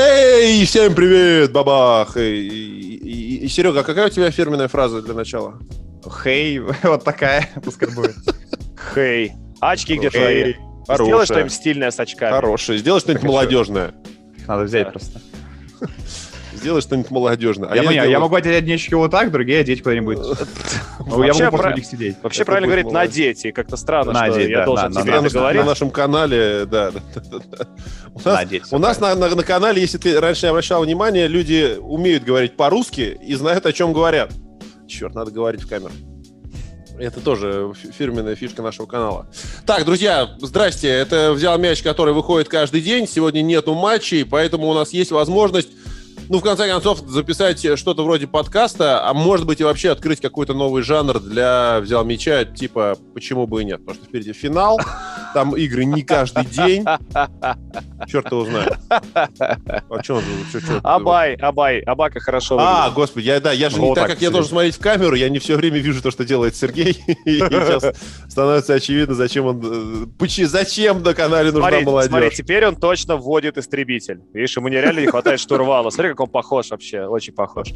Эй, всем привет, бабах! И, и, и, и, Серега, а какая у тебя фирменная фраза для начала? Хей, вот такая, пускай будет. Хей. Очки где твои? Сделай что-нибудь стильное с очками. Хорошее. Сделай что-нибудь молодежное. Надо взять просто. Сделай что-нибудь молодежное. А я, я, сделаю... я могу одеть одни очки вот так, другие одеть куда-нибудь. Я могу просто сидеть. Вообще правильно говорить надеть, и как-то странно, что я должен тебе это говорить. На нашем канале, да. У нас на канале, если ты раньше не обращал внимания, люди умеют говорить по-русски и знают, о чем говорят. Черт, надо говорить в камеру. Это тоже фирменная фишка нашего канала. Так, друзья, здрасте. Это «Взял мяч», который выходит каждый день. Сегодня нету матчей, поэтому у нас есть возможность ну, в конце концов, записать что-то вроде подкаста, а может быть и вообще открыть какой-то новый жанр для «Взял мяча», типа «Почему бы и нет?». Потому что впереди финал, там игры не каждый день. Черт его знает. А что он? Абай, Абай, Абака хорошо выглядит. А, господи, я, да, я же не так, как я должен смотреть в камеру, я не все время вижу то, что делает Сергей. И сейчас становится очевидно, зачем он... Э, зачем на канале нужна молодежь. Смотри, теперь он точно вводит истребитель. Видишь, ему нереально не хватает штурвала. Смотри, как он похож вообще, очень похож.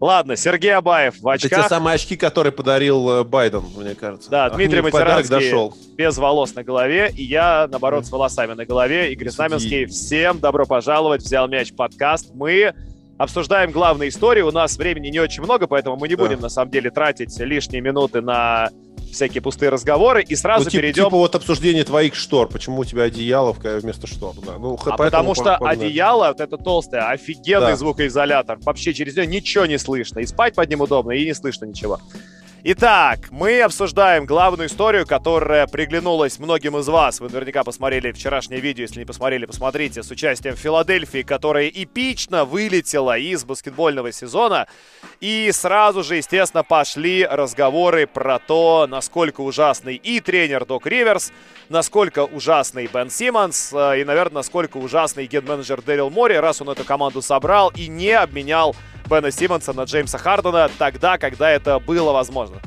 Ладно, Сергей Абаев в очках. Это те самые очки, которые подарил э, Байден, мне кажется. Да, Дмитрий Матеранский дошел. без волос на голове, и я, наоборот, с волосами на голове. Игорь Знаменский, всем добро пожаловать, взял мяч подкаст. Мы обсуждаем главные истории. У нас времени не очень много, поэтому мы не да. будем, на самом деле, тратить лишние минуты на всякие пустые разговоры, и сразу ну, типа, перейдем... Типа вот обсуждение твоих штор, почему у тебя одеяло вместо штор, да. Ну, а потому что погнали. одеяло, вот это толстое, офигенный да. звукоизолятор, вообще через него ничего не слышно, и спать под ним удобно, и не слышно ничего. Итак, мы обсуждаем главную историю, которая приглянулась многим из вас. Вы наверняка посмотрели вчерашнее видео, если не посмотрели, посмотрите, с участием Филадельфии, которая эпично вылетела из баскетбольного сезона. И сразу же, естественно, пошли разговоры про то, насколько ужасный и тренер Док Риверс, насколько ужасный Бен Симмонс, э, и, наверное, насколько ужасный ген-менеджер Дэрил Мори, раз он эту команду собрал и не обменял Бена Симмонса на Джеймса Хардена тогда, когда это было возможно.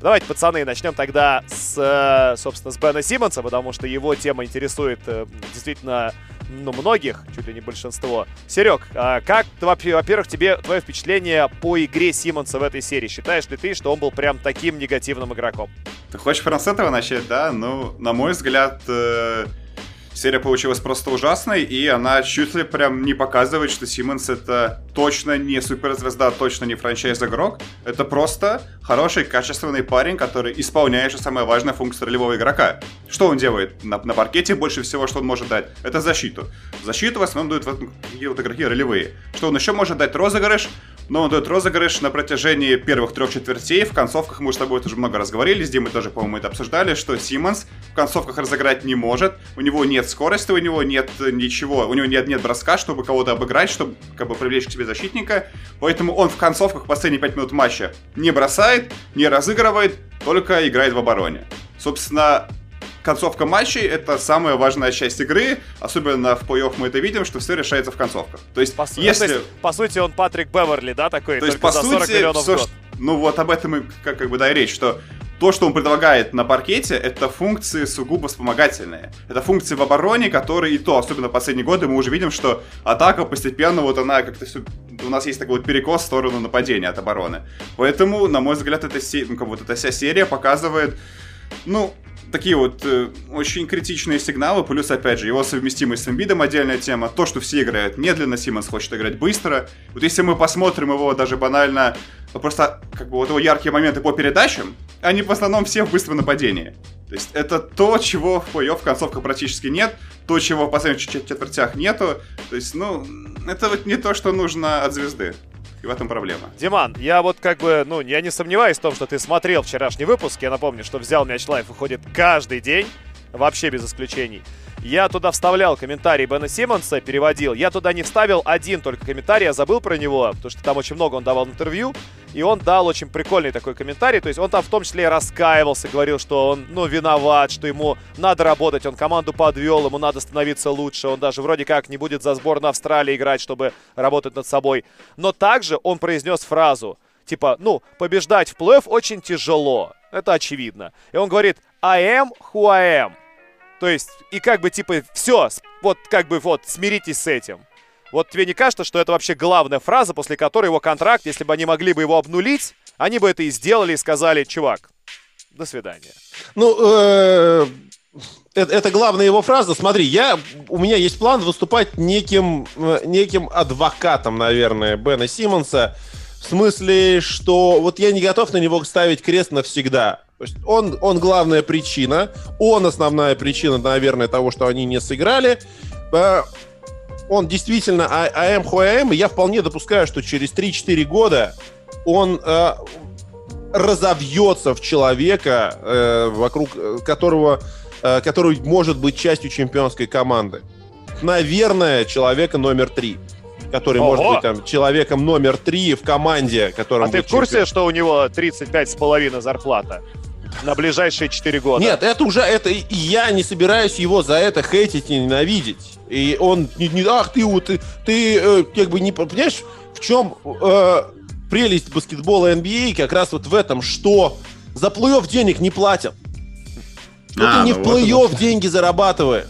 Давайте, пацаны, начнем тогда с, э, собственно, с Бена Симмонса, потому что его тема интересует э, действительно ну, многих, чуть ли не большинство. Серег, а как, во-первых, тебе твое впечатление по игре Симмонса в этой серии? Считаешь ли ты, что он был прям таким негативным игроком? Ты хочешь прям с этого начать, да? Ну, на мой взгляд, э, Серия получилась просто ужасной, и она чуть ли прям не показывает, что Симмонс это точно не суперзвезда, точно не франчайз-игрок. Это просто хороший, качественный парень, который исполняет же самая важная функция ролевого игрока. Что он делает на, на паркете? Больше всего, что он может дать, это защиту. Защиту в основном дают вот, вот игроки ролевые. Что он еще может дать? Розыгрыш, но он дает розыгрыш на протяжении первых трех четвертей. В концовках мы с тобой уже много разговаривали, здесь мы тоже, по-моему, это обсуждали, что Симмонс в концовках разыграть не может, у него нет скорости, у него нет ничего, у него нет, нет броска, чтобы кого-то обыграть, чтобы как бы привлечь к себе защитника, поэтому он в концовках последние пять минут матча не бросает, не разыгрывает, только играет в обороне. Собственно, концовка матчей — это самая важная часть игры, особенно в плей мы это видим, что все решается в концовках. То есть, по, если... То есть, по сути, он Патрик Беверли, да, такой, то есть, по за 40 сути, все, год. Ну вот об этом и как, как бы да и речь, что то, что он предлагает на паркете, это функции сугубо вспомогательные. Это функции в обороне, которые и то, особенно в последние годы, мы уже видим, что атака постепенно, вот она как-то все... У нас есть такой вот перекос в сторону нападения от обороны. Поэтому, на мой взгляд, эта, се... ну, как вот эта вся серия показывает, ну, такие вот э, очень критичные сигналы, плюс, опять же, его совместимость с Эмбидом отдельная тема, то, что все играют медленно, Симмонс хочет играть быстро. Вот если мы посмотрим его даже банально, ну, просто как бы вот его яркие моменты по передачам, они в основном все в быстром нападении. То есть это то, чего в плей-офф в концовках практически нет, то, чего в последних четвертях нету. То есть, ну, это вот не то, что нужно от звезды. И в этом проблема. Диман, я вот как бы, ну, я не сомневаюсь в том, что ты смотрел вчерашний выпуск. Я напомню, что взял мяч лайф выходит каждый день, вообще без исключений. Я туда вставлял комментарий Бена Симмонса, переводил. Я туда не вставил один только комментарий, я забыл про него, потому что там очень много он давал интервью. И он дал очень прикольный такой комментарий. То есть он там в том числе раскаивался, говорил, что он, ну, виноват, что ему надо работать, он команду подвел, ему надо становиться лучше. Он даже вроде как не будет за сборную Австралии играть, чтобы работать над собой. Но также он произнес фразу, типа, ну, побеждать в плей-офф очень тяжело. Это очевидно. И он говорит, I am who I am. То есть, и как бы, типа, все, вот, как бы, вот, смиритесь с этим. Вот тебе не кажется, что это вообще главная фраза, после которой его контракт, если бы они могли бы его обнулить, они бы это и сделали и сказали, чувак, до свидания. Ну, э, это, это главная его фраза. Смотри, я, у меня есть план выступать неким, э, неким адвокатом, наверное, Бена Симмонса. В смысле, что вот я не готов на него ставить крест навсегда. То есть он, он главная причина, он основная причина, наверное, того, что они не сыграли. Э, он действительно АМ ХУАМ, и я вполне допускаю, что через 3-4 года он э, разовьется в человека, э, вокруг которого Э, который может быть частью чемпионской команды. Наверное, человека номер три который Ого! может быть там человеком номер три в команде, которым А ты в курсе, чемпион? что у него 35 с половиной зарплата? На ближайшие 4 года. Нет, это уже, это, я не собираюсь его за это хейтить и ненавидеть. И он не, не ах, ты ты, ты э, как бы не, понимаешь, в чем э, прелесть баскетбола NBA как раз вот в этом, что за плей денег не платят. Ну, а, ты не ну в плей-офф вот деньги зарабатываешь.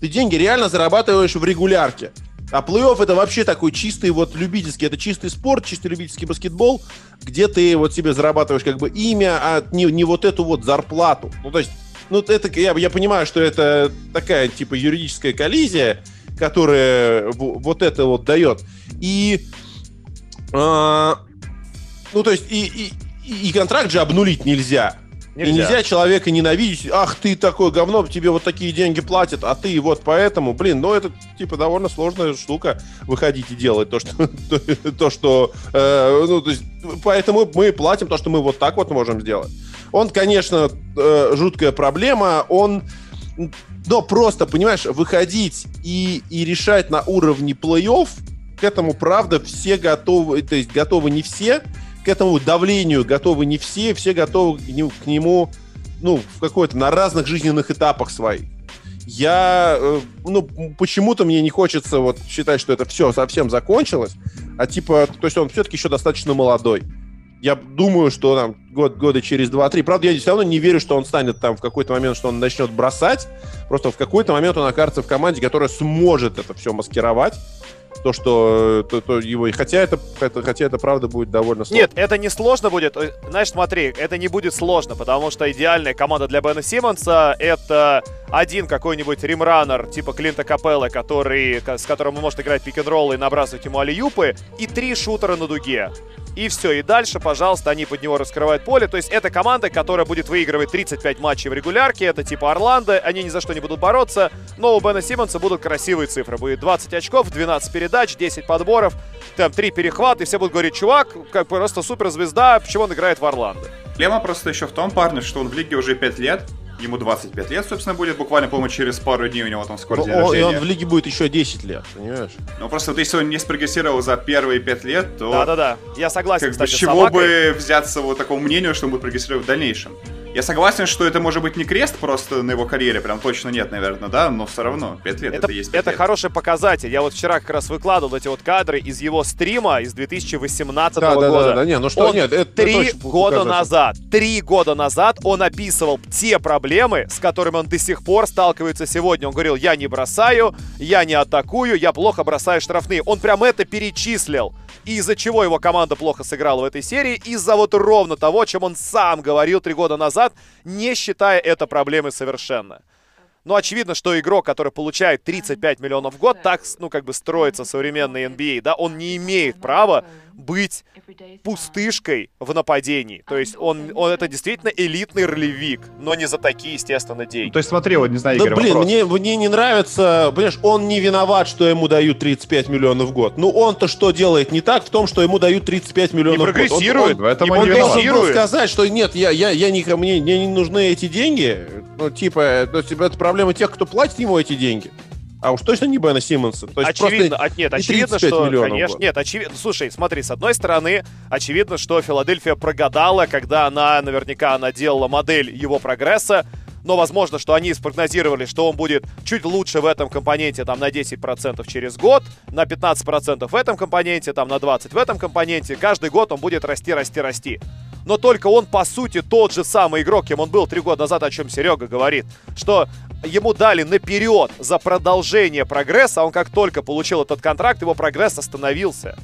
Ты деньги реально зарабатываешь в регулярке. А плей-офф это вообще такой чистый вот любительский, это чистый спорт, чистый любительский баскетбол, где ты вот себе зарабатываешь как бы имя, а не, не вот эту вот зарплату. Ну, то есть, ну, это, я, я понимаю, что это такая, типа, юридическая коллизия, которая вот это вот дает. И, э, ну, то есть, и, и, и контракт же обнулить нельзя. Нельзя. И нельзя человека ненавидеть. Ах, ты такое говно, тебе вот такие деньги платят, а ты вот поэтому, блин, ну это типа довольно сложная штука выходить и делать то, что то, то что, э, ну то есть, поэтому мы платим то, что мы вот так вот можем сделать. Он, конечно, э, жуткая проблема, он, но просто, понимаешь, выходить и и решать на уровне плей-офф, к этому правда все готовы, то есть готовы не все к этому давлению готовы не все, все готовы к нему, ну, в какой-то, на разных жизненных этапах своих. Я, э, ну, почему-то мне не хочется вот считать, что это все совсем закончилось, а типа, то есть он все-таки еще достаточно молодой. Я думаю, что там год, года через 2-3. Правда, я все равно не верю, что он станет там в какой-то момент, что он начнет бросать. Просто в какой-то момент он окажется в команде, которая сможет это все маскировать то, что то, то его... Хотя это, это, хотя это правда будет довольно сложно. Нет, это не сложно будет. Э, знаешь, смотри, это не будет сложно, потому что идеальная команда для Бена Симмонса — это один какой-нибудь римранер типа Клинта Капелла, который, с которым он может играть пик-н-ролл и набрасывать ему алиюпы, и три шутера на дуге. И все, и дальше, пожалуйста, они под него раскрывают поле. То есть это команда, которая будет выигрывать 35 матчей в регулярке. Это типа Орландо, они ни за что не будут бороться. Но у Бена Симмонса будут красивые цифры. Будет 20 очков, 12 передач, 10 подборов, там 3 перехвата. И все будут говорить, чувак, как просто суперзвезда, почему он играет в Орландо. Проблема просто еще в том, парне, что он в лиге уже 5 лет, Ему 25 лет, собственно, будет буквально, по-моему, через пару дней у него там скоро день рождения. И он в лиге будет еще 10 лет, понимаешь? Ну, просто вот если он не спрогрессировал за первые 5 лет, то... Да-да-да, я согласен, как кстати, бы, с чего бы взяться вот такому мнению, что он будет прогрессировать в дальнейшем? Я согласен, что это может быть не крест просто на его карьере, прям точно нет, наверное, да, но все равно, 5 лет это, это есть 5 Это лет. хороший показатель. Я вот вчера как раз выкладывал эти вот кадры из его стрима из 2018 да, года. Да, да, да, не, ну что, он нет, это Три года показатель. назад, три года назад он описывал те проблемы, с которыми он до сих пор сталкивается сегодня. Он говорил, я не бросаю, я не атакую, я плохо бросаю штрафные. Он прям это перечислил. Из-за чего его команда плохо сыграла в этой серии? Из-за вот ровно того, чем он сам говорил три года назад, не считая это проблемой совершенно. Ну, очевидно, что игрок, который получает 35 миллионов в год, так, ну, как бы строится современный NBA, да, он не имеет права быть пустышкой в нападении. То есть он, он это действительно элитный ролевик, но не за такие, естественно, деньги. То есть смотри, вот не знаю, Игорь, Да, блин, мне, мне не нравится, понимаешь, он не виноват, что ему дают 35 миллионов в год. Ну он-то что делает не так в том, что ему дают 35 миллионов не в год? прогрессирует, он, он, он, он должен был сказать, что нет, я, я, я не, мне, мне не нужны эти деньги. Ну, типа, то есть, это проблема тех, кто платит ему эти деньги. А уж точно не Бена Симмонса. То есть очевидно, от, нет, очевидно, что, конечно, нет, очевидно, слушай, смотри, с одной стороны, очевидно, что Филадельфия прогадала, когда она, наверняка, она делала модель его прогресса, но возможно, что они спрогнозировали, что он будет чуть лучше в этом компоненте там на 10% через год, на 15% в этом компоненте, там на 20% в этом компоненте. Каждый год он будет расти, расти, расти. Но только он, по сути, тот же самый игрок, кем он был три года назад, о чем Серега говорит. Что ему дали наперед за продолжение прогресса, он как только получил этот контракт, его прогресс остановился.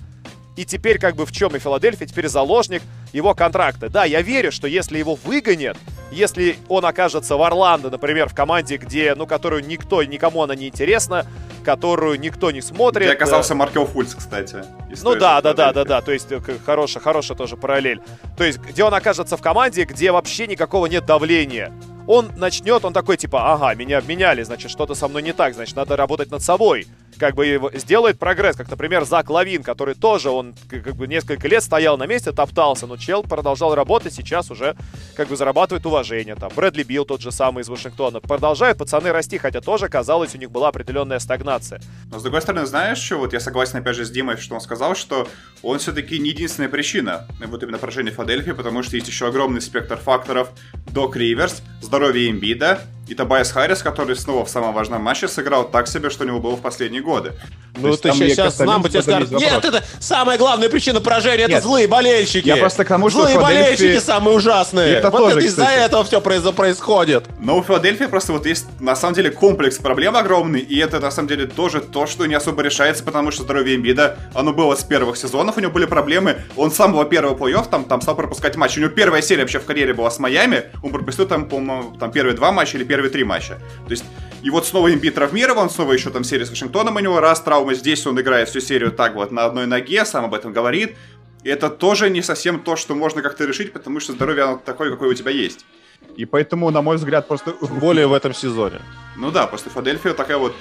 И теперь как бы в чем и Филадельфия, теперь заложник его контракта. Да, я верю, что если его выгонят, если он окажется в Орландо, например, в команде, где, ну, которую никто, никому она не интересна, которую никто не смотрит. Где оказался Маркел Фульц, кстати. Ну да, да, да, да, да, то есть э, хорошая, хорошая тоже параллель. То есть где он окажется в команде, где вообще никакого нет давления. Он начнет, он такой типа, ага, меня обменяли, значит, что-то со мной не так, значит, надо работать над собой как бы сделает прогресс, как, например, Зак Лавин, который тоже, он как бы несколько лет стоял на месте, топтался, но чел продолжал работать, сейчас уже как бы зарабатывает уважение. Там Брэдли Билл тот же самый из Вашингтона. Продолжают пацаны расти, хотя тоже, казалось, у них была определенная стагнация. Но с другой стороны, знаешь, что вот я согласен опять же с Димой, что он сказал, что он все-таки не единственная причина вот именно поражения Филадельфии, потому что есть еще огромный спектр факторов. Док Риверс, здоровье Эмбида, и Табайс Харрис, который снова в самом важном матче сыграл так себе, что у него было в последние годы. Ну, ты сейчас нам бы тебе скажут, нет, это самая главная причина поражения, это злые болельщики. Я просто к тому, что Злые болельщики самые ужасные. Это вот тоже, из-за этого все происходит. Но у Филадельфии просто вот есть, на самом деле, комплекс проблем огромный, и это, на самом деле, тоже то, что не особо решается, потому что здоровье Эмбида, оно было с первых сезонов, у него были проблемы, он с самого первого плей-офф там, там стал пропускать матчи. У него первая серия вообще в карьере была с Майами, он пропустил там, по-моему, там первые два матча или первые первые три матча. То есть, и вот снова Эмбит травмирован, снова еще там серия с Вашингтоном у него раз, травма здесь, он играет всю серию так вот на одной ноге, сам об этом говорит. И это тоже не совсем то, что можно как-то решить, потому что здоровье оно такое, какое у тебя есть. И поэтому, на мой взгляд, просто... Более в этом сезоне. Ну да, просто Фаделфия такая вот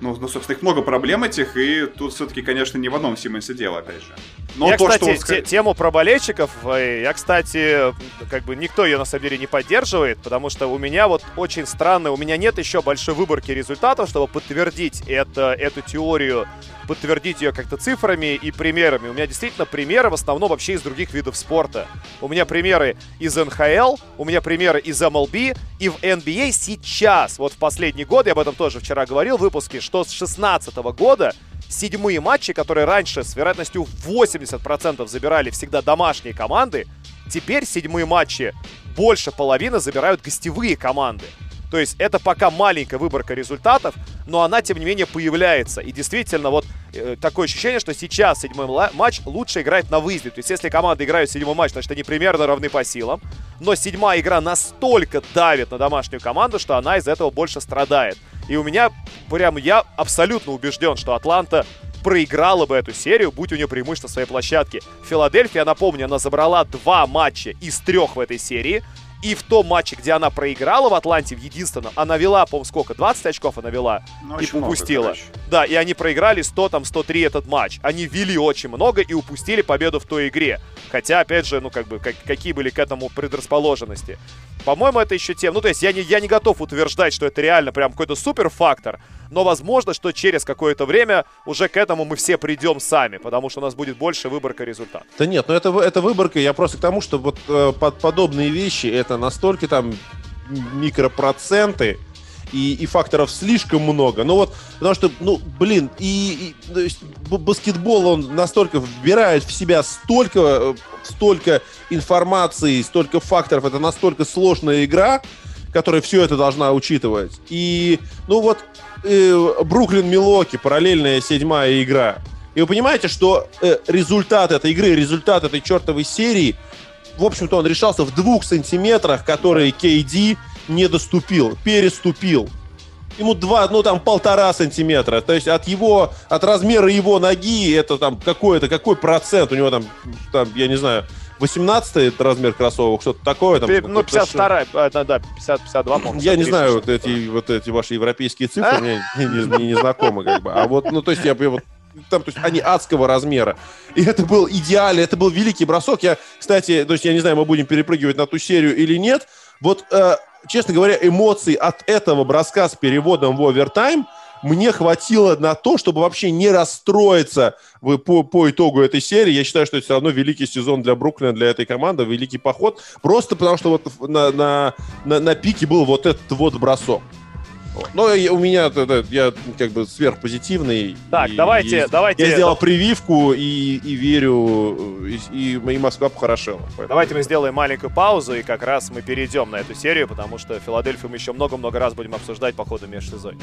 ну, ну, собственно, их много проблем этих, и тут все-таки, конечно, не в одном Симмонсе дело, опять же. Но я, то, кстати, что он... тему про болельщиков, э, я, кстати, как бы никто ее на самом деле не поддерживает, потому что у меня вот очень странно, у меня нет еще большой выборки результатов, чтобы подтвердить это, эту теорию подтвердить ее как-то цифрами и примерами. У меня действительно примеры в основном вообще из других видов спорта. У меня примеры из НХЛ, у меня примеры из MLB и в NBA сейчас, вот в последний год, я об этом тоже вчера говорил в выпуске, что с 16 года седьмые матчи, которые раньше с вероятностью 80% забирали всегда домашние команды, теперь седьмые матчи больше половины забирают гостевые команды. То есть это пока маленькая выборка результатов, но она, тем не менее, появляется. И действительно, вот э, такое ощущение, что сейчас седьмой матч лучше играть на выезде. То есть если команды играют седьмой матч, значит они примерно равны по силам. Но седьмая игра настолько давит на домашнюю команду, что она из этого больше страдает. И у меня прям я абсолютно убежден, что Атланта проиграла бы эту серию, будь у нее преимущество своей площадки. Филадельфия, напомню, она забрала два матча из трех в этой серии. И в том матче, где она проиграла в Атланте, в единственном, она вела, по-моему, сколько? 20 очков она вела ну, и упустила. Много, да, и они проиграли 100, там, 103 этот матч. Они вели очень много и упустили победу в той игре. Хотя, опять же, ну, как бы, как, какие были к этому предрасположенности. По-моему, это еще тем... Ну, то есть я не, я не готов утверждать, что это реально прям какой-то супер фактор, но возможно, что через какое-то время уже к этому мы все придем сами, потому что у нас будет больше выборка результатов. Да нет, ну это, это выборка, я просто к тому, что вот э, под подобные вещи, это настолько там микропроценты, и, и факторов слишком много. Ну вот, потому что, ну, блин, и, и то есть, баскетбол, он настолько вбирает в себя столько, э, столько информации, столько факторов, это настолько сложная игра, которая все это должна учитывать. И, ну вот, Бруклин Милоки, параллельная седьмая игра. И вы понимаете, что э, результат этой игры, результат этой чертовой серии, в общем-то, он решался в двух сантиметрах, которые KD не доступил, переступил. Ему два, ну там полтора сантиметра. То есть от его, от размера его ноги это там какой-то, какой процент у него там, там я не знаю, 18 размер кроссовок, что-то такое. Там, ну, 52, это, да, 50, 52, по-моему. Я не знаю, вот эти, вот эти ваши европейские цифры мне не, не, не знакомы, как бы. А вот, ну, то есть я вот там, то есть они адского размера. И это был идеально, это был великий бросок. Я, кстати, то есть я не знаю, мы будем перепрыгивать на ту серию или нет. Вот, э, честно говоря, эмоций от этого броска с переводом в овертайм – мне хватило на то, чтобы вообще не расстроиться по, по итогу этой серии. Я считаю, что это все равно великий сезон для Бруклина, для этой команды, великий поход. Просто потому что вот на, на, на, на пике был вот этот вот бросок. Но у меня я как бы сверхпозитивный. Так, давайте, и, давайте. Я сделал прививку и, и верю, и, и, и Москва похорошела. Поэтому. Давайте мы сделаем маленькую паузу, и как раз мы перейдем на эту серию, потому что Филадельфию мы еще много-много раз будем обсуждать по ходу межсезонья.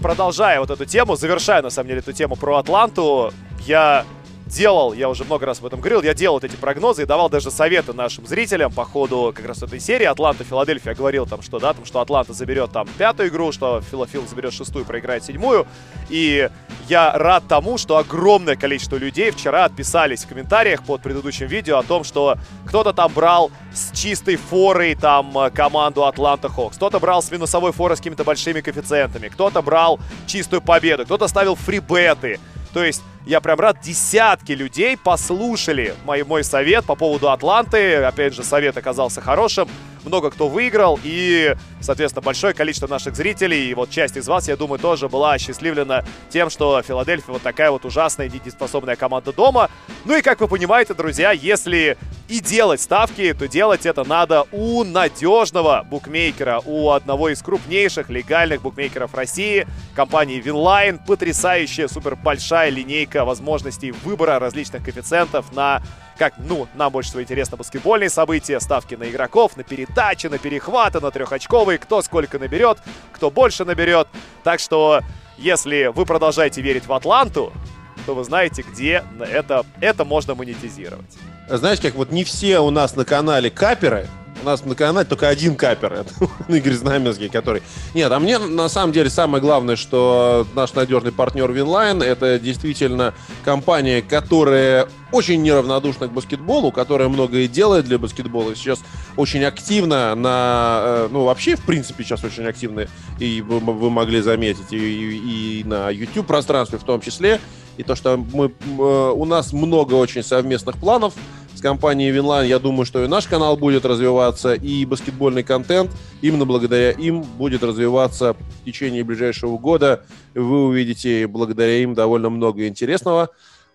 Продолжая вот эту тему, завершая на самом деле эту тему про Атланту, я делал, я уже много раз об этом говорил, я делал вот эти прогнозы и давал даже советы нашим зрителям по ходу как раз этой серии. Атланта, Филадельфия говорил там, что, да, там, что Атланта заберет там пятую игру, что Филофил заберет шестую, проиграет седьмую. И я рад тому, что огромное количество людей вчера отписались в комментариях под предыдущим видео о том, что кто-то там брал с чистой форой там команду Атланта Хокс, кто-то брал с минусовой форой с какими-то большими коэффициентами, кто-то брал чистую победу, кто-то ставил фрибеты. То есть я прям рад, десятки людей послушали мой, мой совет по поводу Атланты. Опять же, совет оказался хорошим много кто выиграл, и, соответственно, большое количество наших зрителей, и вот часть из вас, я думаю, тоже была осчастливлена тем, что Филадельфия вот такая вот ужасная, недееспособная команда дома. Ну и, как вы понимаете, друзья, если и делать ставки, то делать это надо у надежного букмекера, у одного из крупнейших легальных букмекеров России, компании Winline. Потрясающая, супер большая линейка возможностей выбора различных коэффициентов на как, ну, нам больше всего интересно баскетбольные события, ставки на игроков, на передачи, на перехваты, на трехочковые, кто сколько наберет, кто больше наберет. Так что, если вы продолжаете верить в Атланту, то вы знаете, где это, это можно монетизировать. Знаете, как вот не все у нас на канале капперы, у нас на канале только один каппер, это Игорь Знаменский, который... Нет, а мне на самом деле самое главное, что наш надежный партнер Винлайн, это действительно компания, которая очень неравнодушна к баскетболу, которая многое делает для баскетбола. Сейчас очень активно на... Э, ну, вообще, в принципе, сейчас очень активно, и вы, вы могли заметить, и, и, и на YouTube-пространстве в том числе, и то, что мы, э, у нас много очень совместных планов, с компанией Винлайн, я думаю, что и наш канал будет развиваться, и баскетбольный контент именно благодаря им будет развиваться в течение ближайшего года. Вы увидите благодаря им довольно много интересного.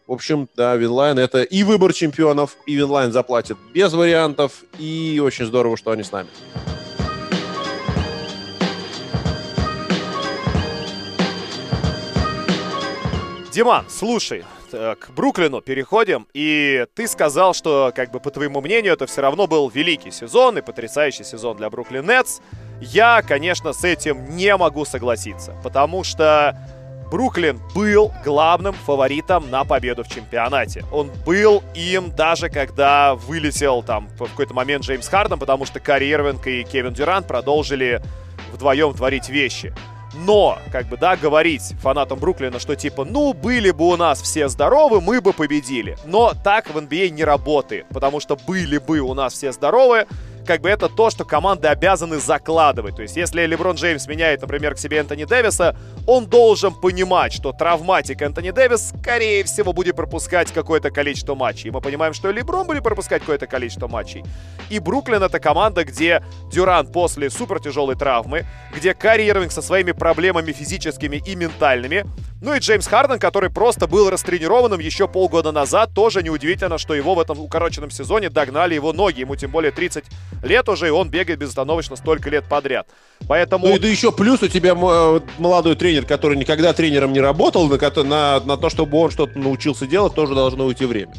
В общем, да, Винлайн это и выбор чемпионов, и Винлайн заплатит без вариантов, и очень здорово, что они с нами. Диман, слушай, к Бруклину переходим. И ты сказал, что, как бы, по твоему мнению, это все равно был великий сезон и потрясающий сезон для Бруклин Нетс. Я, конечно, с этим не могу согласиться, потому что Бруклин был главным фаворитом на победу в чемпионате. Он был им даже когда вылетел там в какой-то момент Джеймс Харден, потому что Карри Ирвинг и Кевин Дюрант продолжили вдвоем творить вещи. Но, как бы, да, говорить фанатам Бруклина, что типа, ну, были бы у нас все здоровы, мы бы победили. Но так в NBA не работает, потому что были бы у нас все здоровы, как бы это то, что команды обязаны закладывать. То есть, если Леброн Джеймс меняет, например, к себе Энтони Дэвиса, он должен понимать, что травматик Энтони Дэвис, скорее всего, будет пропускать какое-то количество матчей. Мы понимаем, что Леброн будет пропускать какое-то количество матчей. И Бруклин это команда, где Дюран после супер тяжелой травмы, где Карри Ирвинг со своими проблемами физическими и ментальными, ну и Джеймс Харден, который просто был растренированным еще полгода назад, тоже неудивительно, что его в этом укороченном сезоне догнали его ноги. Ему тем более 30 лет уже, и он бегает безостановочно столько лет подряд. Поэтому... Ну и да еще плюс у тебя э, молодой тренер, который никогда тренером не работал, на, на, на то, чтобы он что-то научился делать, тоже должно уйти время.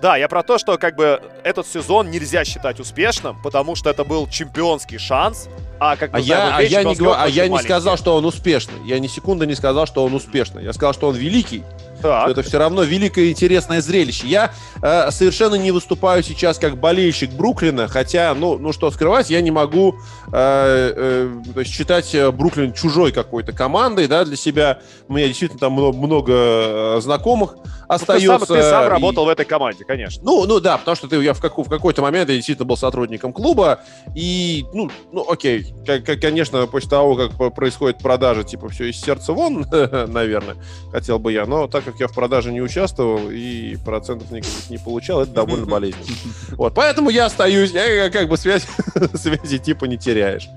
Да, я про то, что как бы этот сезон нельзя считать успешным, потому что это был чемпионский шанс. А, как а, я, а я, не, а я не сказал, что он успешный. Я ни секунды не сказал, что он успешный. Я сказал, что он великий. Так. это все равно великое интересное зрелище. Я э, совершенно не выступаю сейчас как болельщик Бруклина, хотя, ну, ну что скрывать, я не могу э, э, то есть считать э, Бруклин чужой какой-то командой, да, для себя. У меня действительно там много, много э, знакомых остается. Ну, ты, сам, ты сам работал в этой команде, конечно. Ну, ну да, потому что ты, я в, как, в какой-то момент я действительно был сотрудником клуба, и, ну, ну окей, как, как, конечно, после того, как происходит продажа, типа, все из сердца вон, наверное, хотел бы я, но так как я в продаже не участвовал и процентов никаких не получал, это довольно болезненно. Вот, поэтому я остаюсь, я как бы связь, связи типа не теряешь.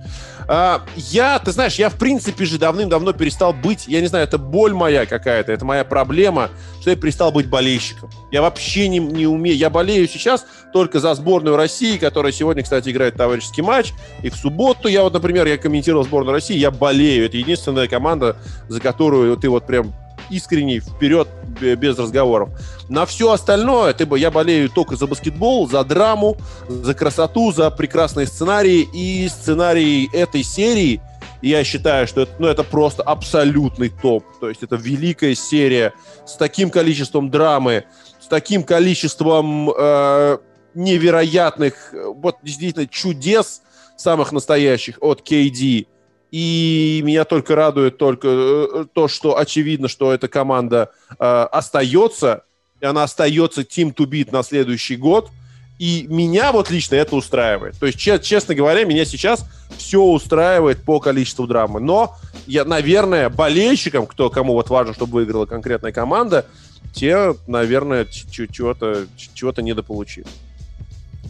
А, я, ты знаешь, я в принципе же давным-давно перестал быть, я не знаю, это боль моя какая-то, это моя проблема, что я перестал быть болельщиком. Я вообще не, не умею. Я болею сейчас только за сборную России, которая сегодня, кстати, играет товарищеский матч. И в субботу я вот, например, я комментировал сборную России, я болею. Это единственная команда, за которую ты вот прям искренний, вперед, без разговоров. На все остальное ты, я болею только за баскетбол, за драму, за красоту, за прекрасные сценарии. И сценарий этой серии, я считаю, что это, ну, это просто абсолютный топ. То есть это великая серия с таким количеством драмы, с таким количеством э, невероятных, вот действительно чудес самых настоящих от KD – и меня только радует только э, то, что очевидно, что эта команда э, остается, и она остается Team to Beat на следующий год. И меня вот лично это устраивает. То есть, честно говоря, меня сейчас все устраивает по количеству драмы. Но я, наверное, болельщикам, кто, кому вот важно, чтобы выиграла конкретная команда, те, наверное, чего-то чего недополучили.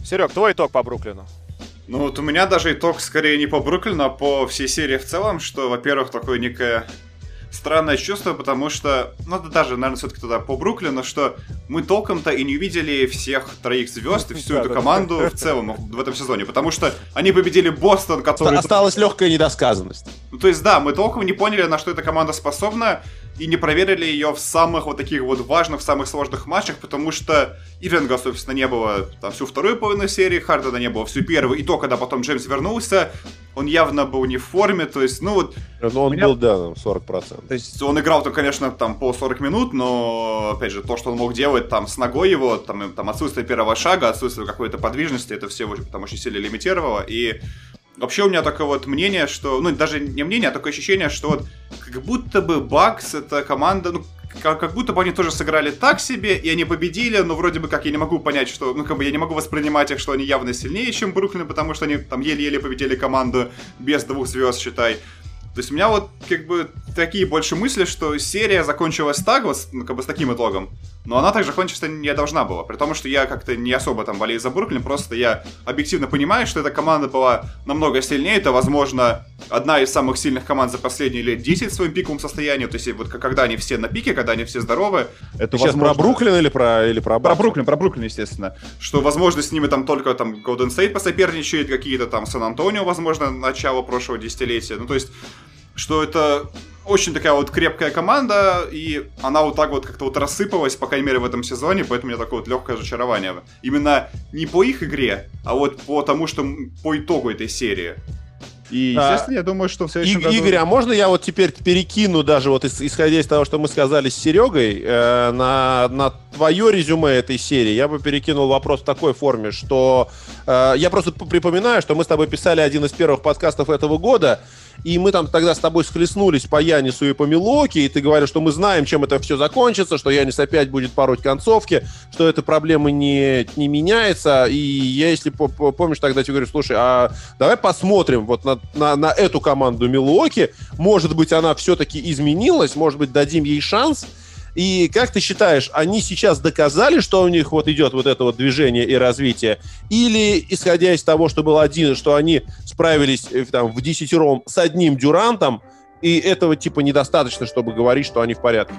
Серег, твой итог по Бруклину? Ну вот у меня даже итог скорее не по Бруклину, а по всей серии в целом, что, во-первых, такое некое странное чувство, потому что, ну, это даже, наверное, все-таки туда по Бруклину, что мы толком-то и не увидели всех троих звезд и всю эту команду в целом в этом сезоне, потому что они победили Бостон, который... Осталась легкая недосказанность. Ну, то есть, да, мы толком не поняли, на что эта команда способна, и не проверили ее в самых вот таких вот важных, в самых сложных матчах, потому что Ирвинга, собственно, не было там всю вторую половину серии, Хардена не было всю первую, и то, когда потом Джеймс вернулся, он явно был не в форме, то есть, ну вот... Ну, он меня... был, да, 40%. То есть, он играл, то, конечно, там по 40 минут, но, опять же, то, что он мог делать там с ногой его, там, там отсутствие первого шага, отсутствие какой-то подвижности, это все там очень сильно лимитировало, и Вообще у меня такое вот мнение, что, ну даже не мнение, а такое ощущение, что вот как будто бы Бакс это команда, ну как, как будто бы они тоже сыграли так себе, и они победили, но вроде бы как я не могу понять, что, ну как бы я не могу воспринимать их, что они явно сильнее, чем Бруклин, потому что они там еле-еле победили команду без двух звезд, считай. То есть у меня вот как бы такие больше мысли, что серия закончилась так вот, ну, как бы с таким итогом, но она также закончиться не должна была. При том, что я как-то не особо там болею за Бруклин, просто я объективно понимаю, что эта команда была намного сильнее. Это, возможно, одна из самых сильных команд за последние лет 10 в своем пиковом состоянии. То есть вот когда они все на пике, когда они все здоровы. Это сейчас возможно... про Бруклин или про, или про Про Бруклин, про Бруклин, естественно. Что, возможно, с ними там только там Golden State посоперничает, какие-то там Сан-Антонио, возможно, начало прошлого десятилетия. Ну, то есть что это очень такая вот крепкая команда, и она вот так вот как-то вот рассыпалась, по крайней мере, в этом сезоне, поэтому у меня такое вот легкое разочарование. Именно не по их игре, а вот по тому, что по итогу этой серии. И, естественно, а, я думаю, что в следующем и, году... Игорь, а можно я вот теперь перекину даже вот исходя из того, что мы сказали с Серегой, э, на, на твое резюме этой серии, я бы перекинул вопрос в такой форме, что э, я просто припоминаю, что мы с тобой писали один из первых подкастов этого года, и мы там тогда с тобой схлестнулись по Янису и по Милоке, и ты говоришь, что мы знаем, чем это все закончится, что Янис опять будет пороть концовки, что эта проблема не, не меняется, и если помнишь, тогда тебе говорю, слушай, а давай посмотрим вот на, на, на эту команду Милоки, может быть, она все-таки изменилась, может быть, дадим ей шанс, и как ты считаешь, они сейчас доказали, что у них вот идет вот это вот движение и развитие? Или, исходя из того, что был один, что они справились э, там, в десятером с одним Дюрантом, и этого типа недостаточно, чтобы говорить, что они в порядке?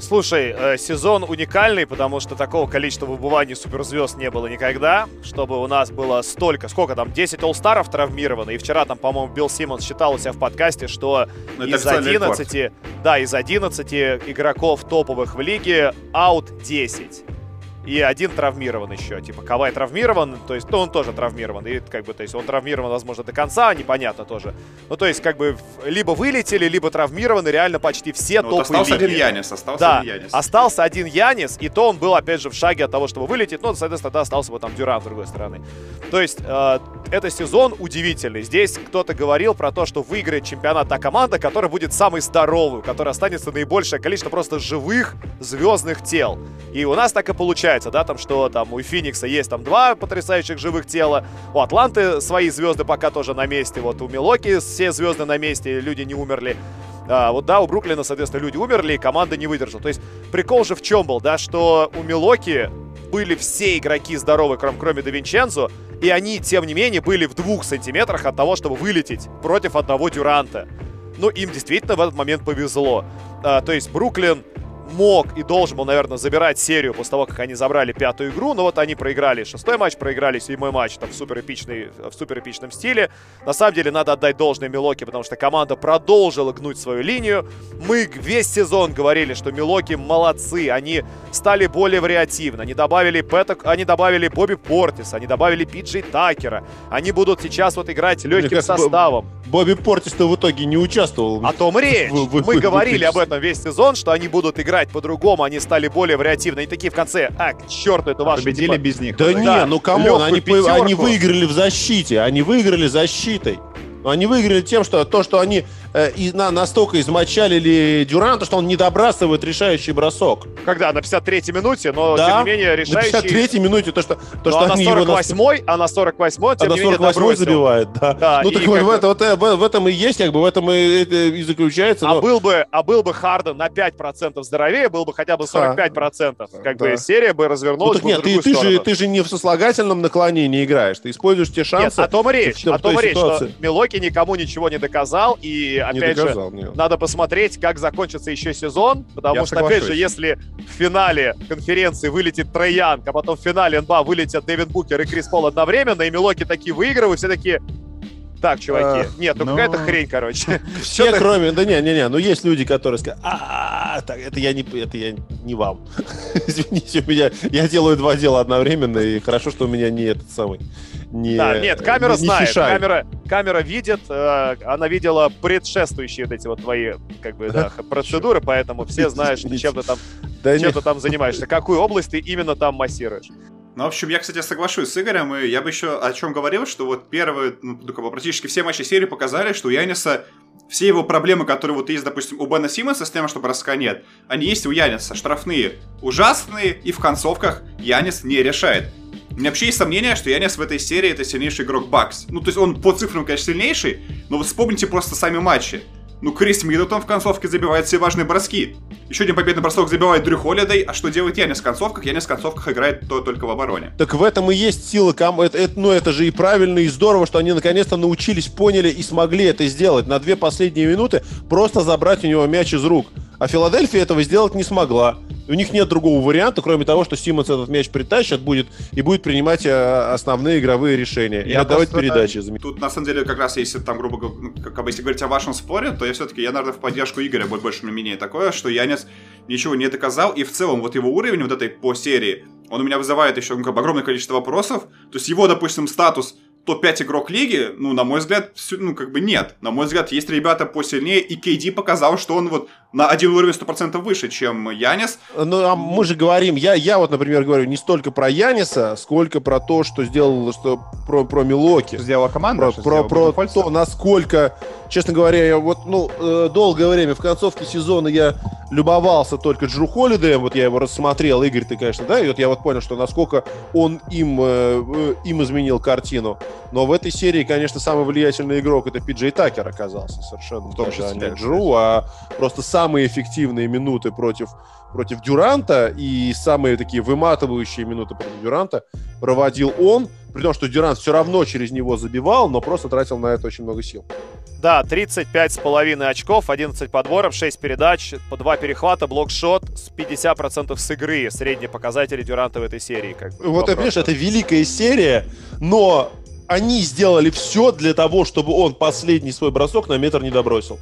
Слушай, э, сезон уникальный, потому что такого количества выбываний суперзвезд не было никогда, чтобы у нас было столько, сколько там, 10 олл-старов травмировано, и вчера там, по-моему, Билл Симмонс считал у себя в подкасте, что ну, из 11, рекорд. да, из 11 игроков топовых в лиге аут 10 и один травмирован еще. Типа, Кавай травмирован, то есть, ну, он тоже травмирован. И, как бы, то есть, он травмирован, возможно, до конца, непонятно тоже. Ну, то есть, как бы, либо вылетели, либо травмированы реально почти все ну, топовые остался лиги. один Янис, остался да, один Янис. остался один Янис, и то он был, опять же, в шаге от того, чтобы вылететь. Ну, соответственно, тогда остался бы там Дюран с другой стороны. То есть, э, это сезон удивительный. Здесь кто-то говорил про то, что выиграет чемпионат та команда, которая будет самой здоровой, у которой останется наибольшее количество просто живых звездных тел. И у нас так и получается, да, там, что там у Феникса есть там два потрясающих живых тела, у Атланты свои звезды пока тоже на месте, вот у Милоки все звезды на месте, люди не умерли. А, вот да, у Бруклина, соответственно, люди умерли, и команда не выдержала. То есть прикол же в чем был, да, что у Милоки были все игроки здоровы, кроме, кроме До И они, тем не менее, были в двух сантиметрах от того, чтобы вылететь против одного Дюранта. Ну, им действительно в этот момент повезло. А, то есть Бруклин мог и должен был, наверное, забирать серию после того, как они забрали пятую игру. Но вот они проиграли шестой матч, проиграли седьмой матч там, в, супер в супер эпичном стиле. На самом деле надо отдать должное Милоки, потому что команда продолжила гнуть свою линию. Мы весь сезон говорили, что Милоки молодцы. Они стали более вариативны. Они добавили Пэта, они добавили Бобби Портиса, они добавили Пиджей Такера. Они будут сейчас вот играть легким составом. Бобби Портис-то в итоге не участвовал. О том речь. Мы говорили об этом весь сезон, что они будут играть по-другому, они стали более вариативны. И такие в конце, а, к черту, это ваше. Победили типа... без них. Да, да не, ну come on, они, они выиграли в защите, они выиграли защитой. Они выиграли тем, что то, что они э, и на, настолько измочалили Дюранта, что он не добрасывает решающий бросок. Когда? На 53-й минуте, но да, тем не менее решающий... На 53-й минуте то, что, то, что а они на 48-й, его... а на 48-й, тем а не менее, 48 забивает, да. да ну, так вот, в, это, вот, э, в, этом и есть, как бы, в этом и, и заключается. А, но... был бы, а был бы Харден на 5% здоровее, был бы хотя бы 45%. А, как да. бы серия бы развернулась ну, так нет, ты, ты, же, ты же не в сослагательном наклонении играешь, ты используешь те шансы. Нет, о том речь, о том речь, что Милоки никому ничего не доказал, и опять доказал, же нет. надо посмотреть, как закончится еще сезон, потому Я что, соглашусь. опять же, если в финале конференции вылетит Трейянг, а потом в финале НБА вылетят Дэвид Букер и Крис Пол одновременно, и Милоки такие выигрывают, все такие, так, чуваки. А, Нет, ну, ну какая-то хрень, короче. Все, кроме... Да не, не, не. Ну, есть люди, которые скажут, а, так, это я не, это я не вам. Извините, меня... Я делаю два дела одновременно, и хорошо, что у меня не этот самый... Не, да, нет, камера не, знает, камера, камера видит, э, она видела предшествующие вот эти вот твои, как бы, да, процедуры, поэтому все знают, чем ты там, да чем ты там занимаешься, какую область ты именно там массируешь. Ну, в общем, я, кстати, соглашусь с Игорем, и я бы еще о чем говорил, что вот первые, ну, практически все матчи серии показали, что у Яниса все его проблемы, которые вот есть, допустим, у Бена Симмонса с тем, что броска нет, они есть у Яниса. Штрафные ужасные, и в концовках Янис не решает. У меня вообще есть сомнение, что Янис в этой серии это сильнейший игрок Бакс. Ну, то есть он по цифрам, конечно, сильнейший, но вот вспомните просто сами матчи. Ну, Крис Миддлтон в концовке забивает все важные броски. Еще один победный бросок забивает Дрю Холлидей. А что делает Янис в концовках? Янис в концовках играет то только в обороне. Так в этом и есть сила ком... это, это, Ну, это же и правильно, и здорово, что они наконец-то научились, поняли и смогли это сделать. На две последние минуты просто забрать у него мяч из рук. А Филадельфия этого сделать не смогла. У них нет другого варианта, кроме того, что Симмонс этот мяч притащит будет и будет принимать э, основные игровые решения. Я и отдавать передачи. Тут, на самом деле, как раз, если там, грубо говоря, ну, как если говорить о вашем споре, то я все-таки, я, наверное, в поддержку Игоря будет больше мнение такое, что Янис ничего не доказал, и в целом вот его уровень вот этой по серии, он у меня вызывает еще ну, как бы, огромное количество вопросов. То есть его, допустим, статус топ-5 игрок лиги, ну, на мой взгляд, ну, как бы нет. На мой взгляд, есть ребята посильнее, и KD показал, что он вот на один уровень 100% выше, чем Янис. Ну, а мы же говорим, я, я вот, например, говорю не столько про Яниса, сколько про то, что сделал, что про, про Милоки. Сделала команда, Про, про, про то, насколько честно говоря, я вот, ну, э, долгое время в концовке сезона я любовался только Джру Холидеем, вот я его рассмотрел, Игорь, ты, конечно, да, и вот я вот понял, что насколько он им, э, э, им изменил картину. Но в этой серии, конечно, самый влиятельный игрок это Пиджей Такер оказался совершенно. В том числе, не Джру, а просто самые эффективные минуты против, против Дюранта и самые такие выматывающие минуты против Дюранта проводил он, при том, что Дюрант все равно через него забивал, но просто тратил на это очень много сил. Да, 35,5 очков, 11 подборов, 6 передач, по 2 перехвата, блокшот с 50% с игры. Средние показатели Дюранта в этой серии. Как бы, вот, понимаешь, это великая серия, но они сделали все для того, чтобы он последний свой бросок на метр не добросил.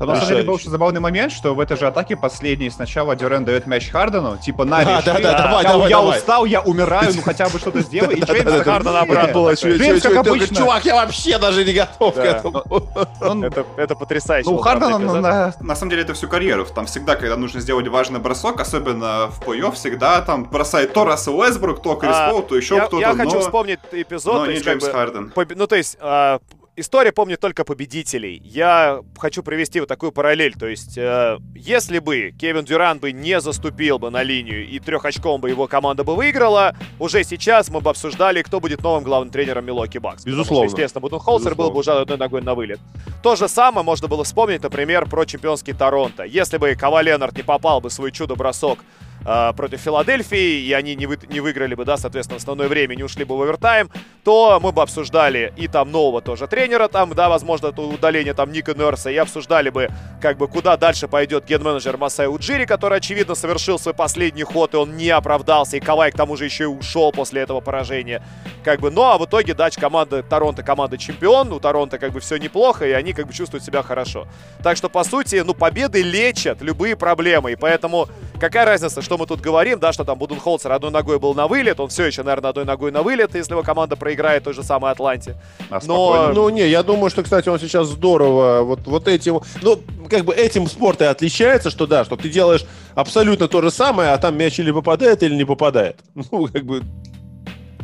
Там, на самом деле, был очень забавный момент, что в этой же атаке последней сначала Дюрен дает мяч Хардену, типа, на, да, да, да, давай, давай, я давай. устал, я умираю, ну хотя бы что-то сделай. И Джеймс Харден обратно. Джеймс, как обычно. Чувак, я вообще даже не готов к этому. Это потрясающе. Ну, Хардена, на самом деле, это всю карьеру. Там всегда, когда нужно сделать важный бросок, особенно в плей всегда там бросает то Рассел Уэсбрук, то Крис а, Пол, то еще кто-то. Я хочу вспомнить эпизод. Но не Джеймс Харден. Ну, то есть, а, история помнит только победителей. Я хочу привести вот такую параллель. То есть, э, если бы Кевин Дюран бы не заступил бы на линию и трех очком бы его команда бы выиграла, уже сейчас мы бы обсуждали, кто будет новым главным тренером Милоки Бакс. Безусловно. Что, естественно, Буден Холсер был бы уже одной ногой на вылет. То же самое можно было вспомнить, например, про чемпионский Торонто. Если бы Кава Ленард не попал бы свой чудо-бросок э, против Филадельфии, и они не, вы, не выиграли бы, да, соответственно, основное время, не ушли бы в овертайм, то мы бы обсуждали и там нового тоже тренера, там, да, возможно, это удаление там Ника Нерса, и обсуждали бы, как бы, куда дальше пойдет ген-менеджер Масай Уджири, который, очевидно, совершил свой последний ход, и он не оправдался, и Кавай к тому же еще и ушел после этого поражения. Как бы, ну, а в итоге дач команда Торонто, команда чемпион, у Торонто как бы все неплохо, и они как бы чувствуют себя хорошо. Так что, по сути, ну, победы лечат любые проблемы, и поэтому какая разница, что мы тут говорим, да, что там Буденхолцер одной ногой был на вылет, он все еще, наверное, одной ногой на вылет, если его команда проиграет той же самой Атланте. А Но... Ну, не, я думаю, что, кстати, он сейчас здорово вот, вот этим, ну, как бы этим спорт и отличается, что да, что ты делаешь абсолютно то же самое, а там мяч или попадает, или не попадает. Ну, как бы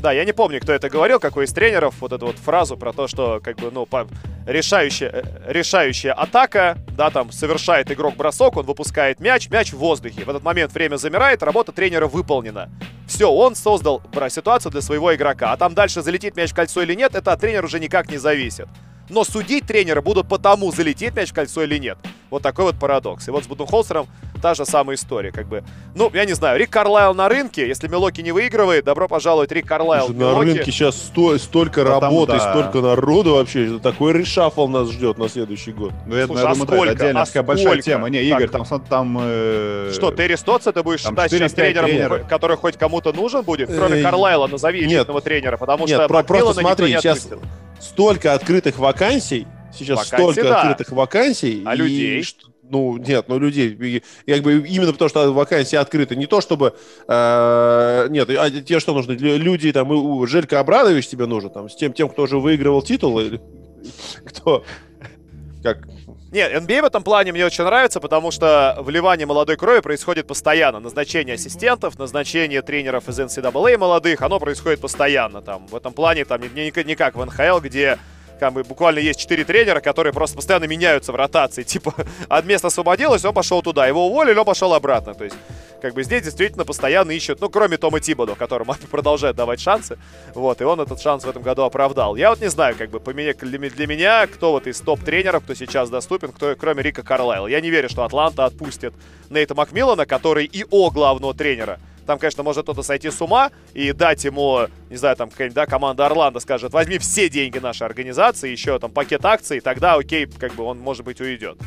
да, я не помню, кто это говорил, какой из тренеров, вот эту вот фразу про то, что, как бы, ну, по... решающая, э, решающая атака, да, там, совершает игрок бросок, он выпускает мяч, мяч в воздухе. В этот момент время замирает, работа тренера выполнена. Все, он создал ситуацию для своего игрока. А там дальше залетит мяч в кольцо или нет, это от тренера уже никак не зависит но судить тренера будут потому, залетит мяч в кольцо или нет. Вот такой вот парадокс. И вот с Буденхолсером та же самая история, как бы. Ну, я не знаю, Рик Карлайл на рынке, если Милоки не выигрывает, добро пожаловать, Рик Карлайл. На рынке сейчас сто, столько Потому работы, да. столько народу вообще. Такой решафл нас ждет на следующий год. Ну, это, Слушай, я а думаю, сколько? отдельная а такая большая тема. Не, Игорь, так. там... там э... Что, Терри Стоца ты будешь считать сейчас тренером, тренера. который хоть кому-то нужен будет? Кроме э, Карлайла, назови единственного тренера, потому нет, что про, просто смотри, сейчас столько открытых вакансий, сейчас вакансий, столько да. открытых вакансий. А и, людей? Ну, нет, ну, людей, как бы именно потому, что вакансии открыты. Не то, чтобы, э, нет, а те, что нужны, люди, там, Желька Абрадович тебе нужен, там, с тем, тем, кто уже выигрывал титул, или кто, как, нет, NBA в этом плане мне очень нравится, потому что вливание молодой крови происходит постоянно. Назначение ассистентов, назначение тренеров из NCAA молодых, оно происходит постоянно. Там, в этом плане там не, не, не как в НХЛ, где как бы буквально есть четыре тренера, которые просто постоянно меняются в ротации. Типа, от места освободилось, он пошел туда. Его уволили, он пошел обратно. То есть, как бы здесь действительно постоянно ищут, ну, кроме Тома Тибодо, которому продолжает давать шансы. Вот, и он этот шанс в этом году оправдал. Я вот не знаю, как бы, для меня, кто вот из топ-тренеров, кто сейчас доступен, кто, кроме Рика Карлайла. Я не верю, что Атланта отпустит Нейта Макмиллана, который и о главного тренера там, конечно, может кто-то сойти с ума и дать ему, не знаю, там какая-нибудь, да, команда Орландо скажет, возьми все деньги нашей организации, еще там пакет акций, тогда окей, как бы он, может быть, уйдет.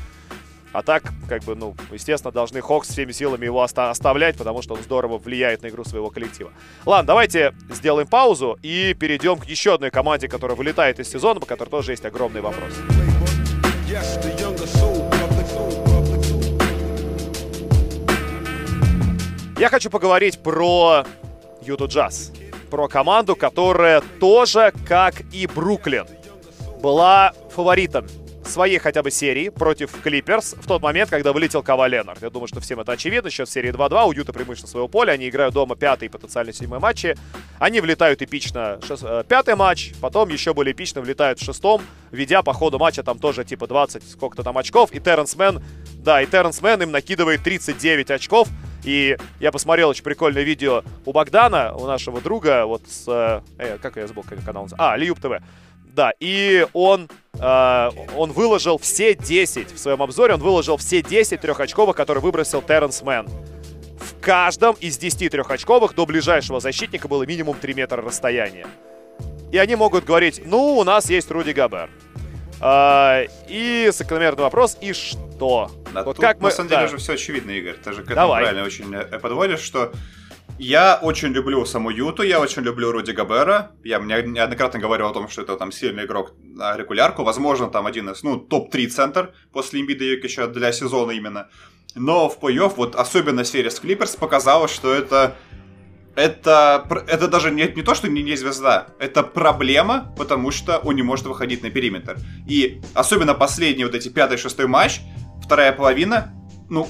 А так, как бы, ну, естественно, должны Хокс всеми силами его оста- оставлять, потому что он здорово влияет на игру своего коллектива. Ладно, давайте сделаем паузу и перейдем к еще одной команде, которая вылетает из сезона, по которой тоже есть огромный вопрос. Я хочу поговорить про Юту Джаз. Про команду, которая тоже, как и Бруклин, была фаворитом своей хотя бы серии против Клиперс в тот момент, когда вылетел Кавай Ленард. Я думаю, что всем это очевидно. Счет серии 2-2. У Юта преимущество своего поля. Они играют дома пятый и потенциально седьмой матчи. Они влетают эпично шест... Э, пятый матч. Потом еще более эпично влетают в шестом, ведя по ходу матча там тоже типа 20 сколько-то там очков. И Терренс Мэн, да, и Терренс Мэн им накидывает 39 очков. И я посмотрел очень прикольное видео у Богдана, у нашего друга, вот с... Э, э как я забыл, как канал А, Лиюб ТВ. Да, и он, э, он выложил все 10 в своем обзоре, он выложил все 10 трехочковых, которые выбросил Терренс Мэн. В каждом из 10 трехочковых до ближайшего защитника было минимум 3 метра расстояния. И они могут говорить, ну, у нас есть Руди Габер. А, и закономерный вопрос, и что? Да, вот тут, как мы... На самом деле да. уже все очевидно, Игорь. Ты же к этому Давай. правильно очень э, подводишь, что я очень люблю саму Юту, я очень люблю Руди Габера. Я неоднократно говорил о том, что это там сильный игрок на регулярку. Возможно, там один из, ну, топ-3 центр после Имбида еще для сезона именно. Но в плей-офф, вот особенно серия с Клиперс показала, что это это, это даже не, не то, что не, не звезда, это проблема, потому что он не может выходить на периметр. И особенно последний вот эти пятый, шестой матч, вторая половина, ну,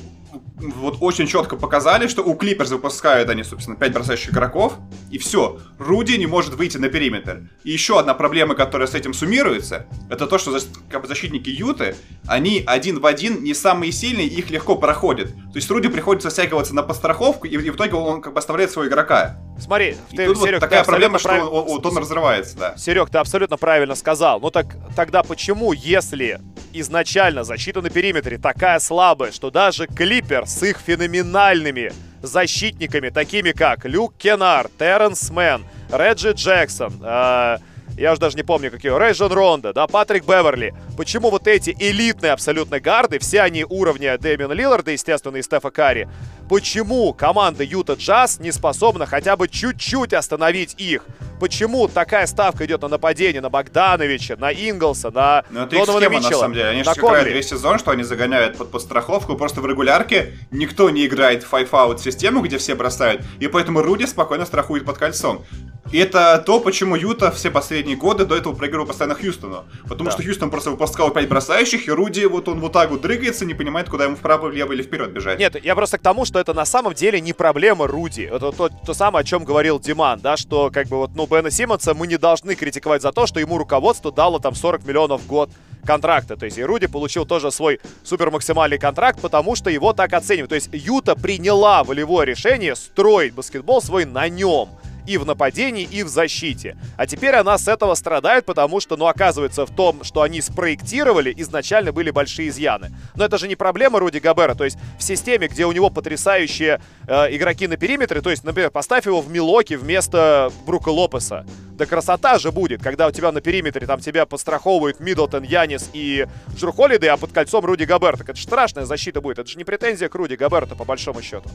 вот очень четко показали, что у Клиперс выпускают они, собственно, 5 бросающих игроков, и все. Руди не может выйти на периметр. И еще одна проблема, которая с этим суммируется, это то, что как бы, защитники Юты, они один в один не самые сильные, их легко проходят. То есть Руди приходится стягиваться на подстраховку, и, и в итоге он как бы оставляет своего игрока. Смотри, и ты, тут Серег, вот такая проблема, прав... что он, он, он разрывается, да. Серег, ты абсолютно правильно сказал. Ну так тогда почему, если изначально защита на периметре такая слабая, что даже Клипер с их феноменальными защитниками, такими как Люк Кеннар, Терренс Мэн, Реджи Джексон, э, я уже даже не помню, какие, Рэджон Рондо, да, Патрик Беверли. Почему вот эти элитные абсолютно гарды, все они уровня Дэмиана Лилларда, естественно, и Стефа Карри, почему команда Юта Джаз не способна хотя бы чуть-чуть остановить их? Почему такая ставка идет на нападение на Богдановича, на Инглса, на Ну это Донована схема, Митчелла, на самом деле. Они же играют весь сезон, что они загоняют под подстраховку. Просто в регулярке никто не играет в five-out систему, где все бросают. И поэтому Руди спокойно страхует под кольцом. И это то, почему Юта все последние годы до этого проигрывал постоянно Хьюстону. Потому да. что Хьюстон просто выпускал 5 бросающих, и Руди вот он вот так вот дрыгается, не понимает, куда ему вправо, влево или вперед бежать. Нет, я просто к тому, это на самом деле не проблема Руди. Это то, то самое, о чем говорил Диман, да, что как бы вот, ну, Бена Симмонса мы не должны критиковать за то, что ему руководство дало там 40 миллионов в год контракта. То есть и Руди получил тоже свой супер максимальный контракт, потому что его так оценивают. То есть Юта приняла волевое решение строить баскетбол свой на нем и в нападении, и в защите. А теперь она с этого страдает, потому что, ну, оказывается, в том, что они спроектировали, изначально были большие изъяны. Но это же не проблема Руди Габера. То есть в системе, где у него потрясающие э, игроки на периметре, то есть, например, поставь его в Милоки вместо Брука Лопеса. Да красота же будет, когда у тебя на периметре там тебя подстраховывают Миддлтон, Янис и Холлиды, а под кольцом Руди Габер. Так это страшная защита будет. Это же не претензия к Руди Габерту, по большому счету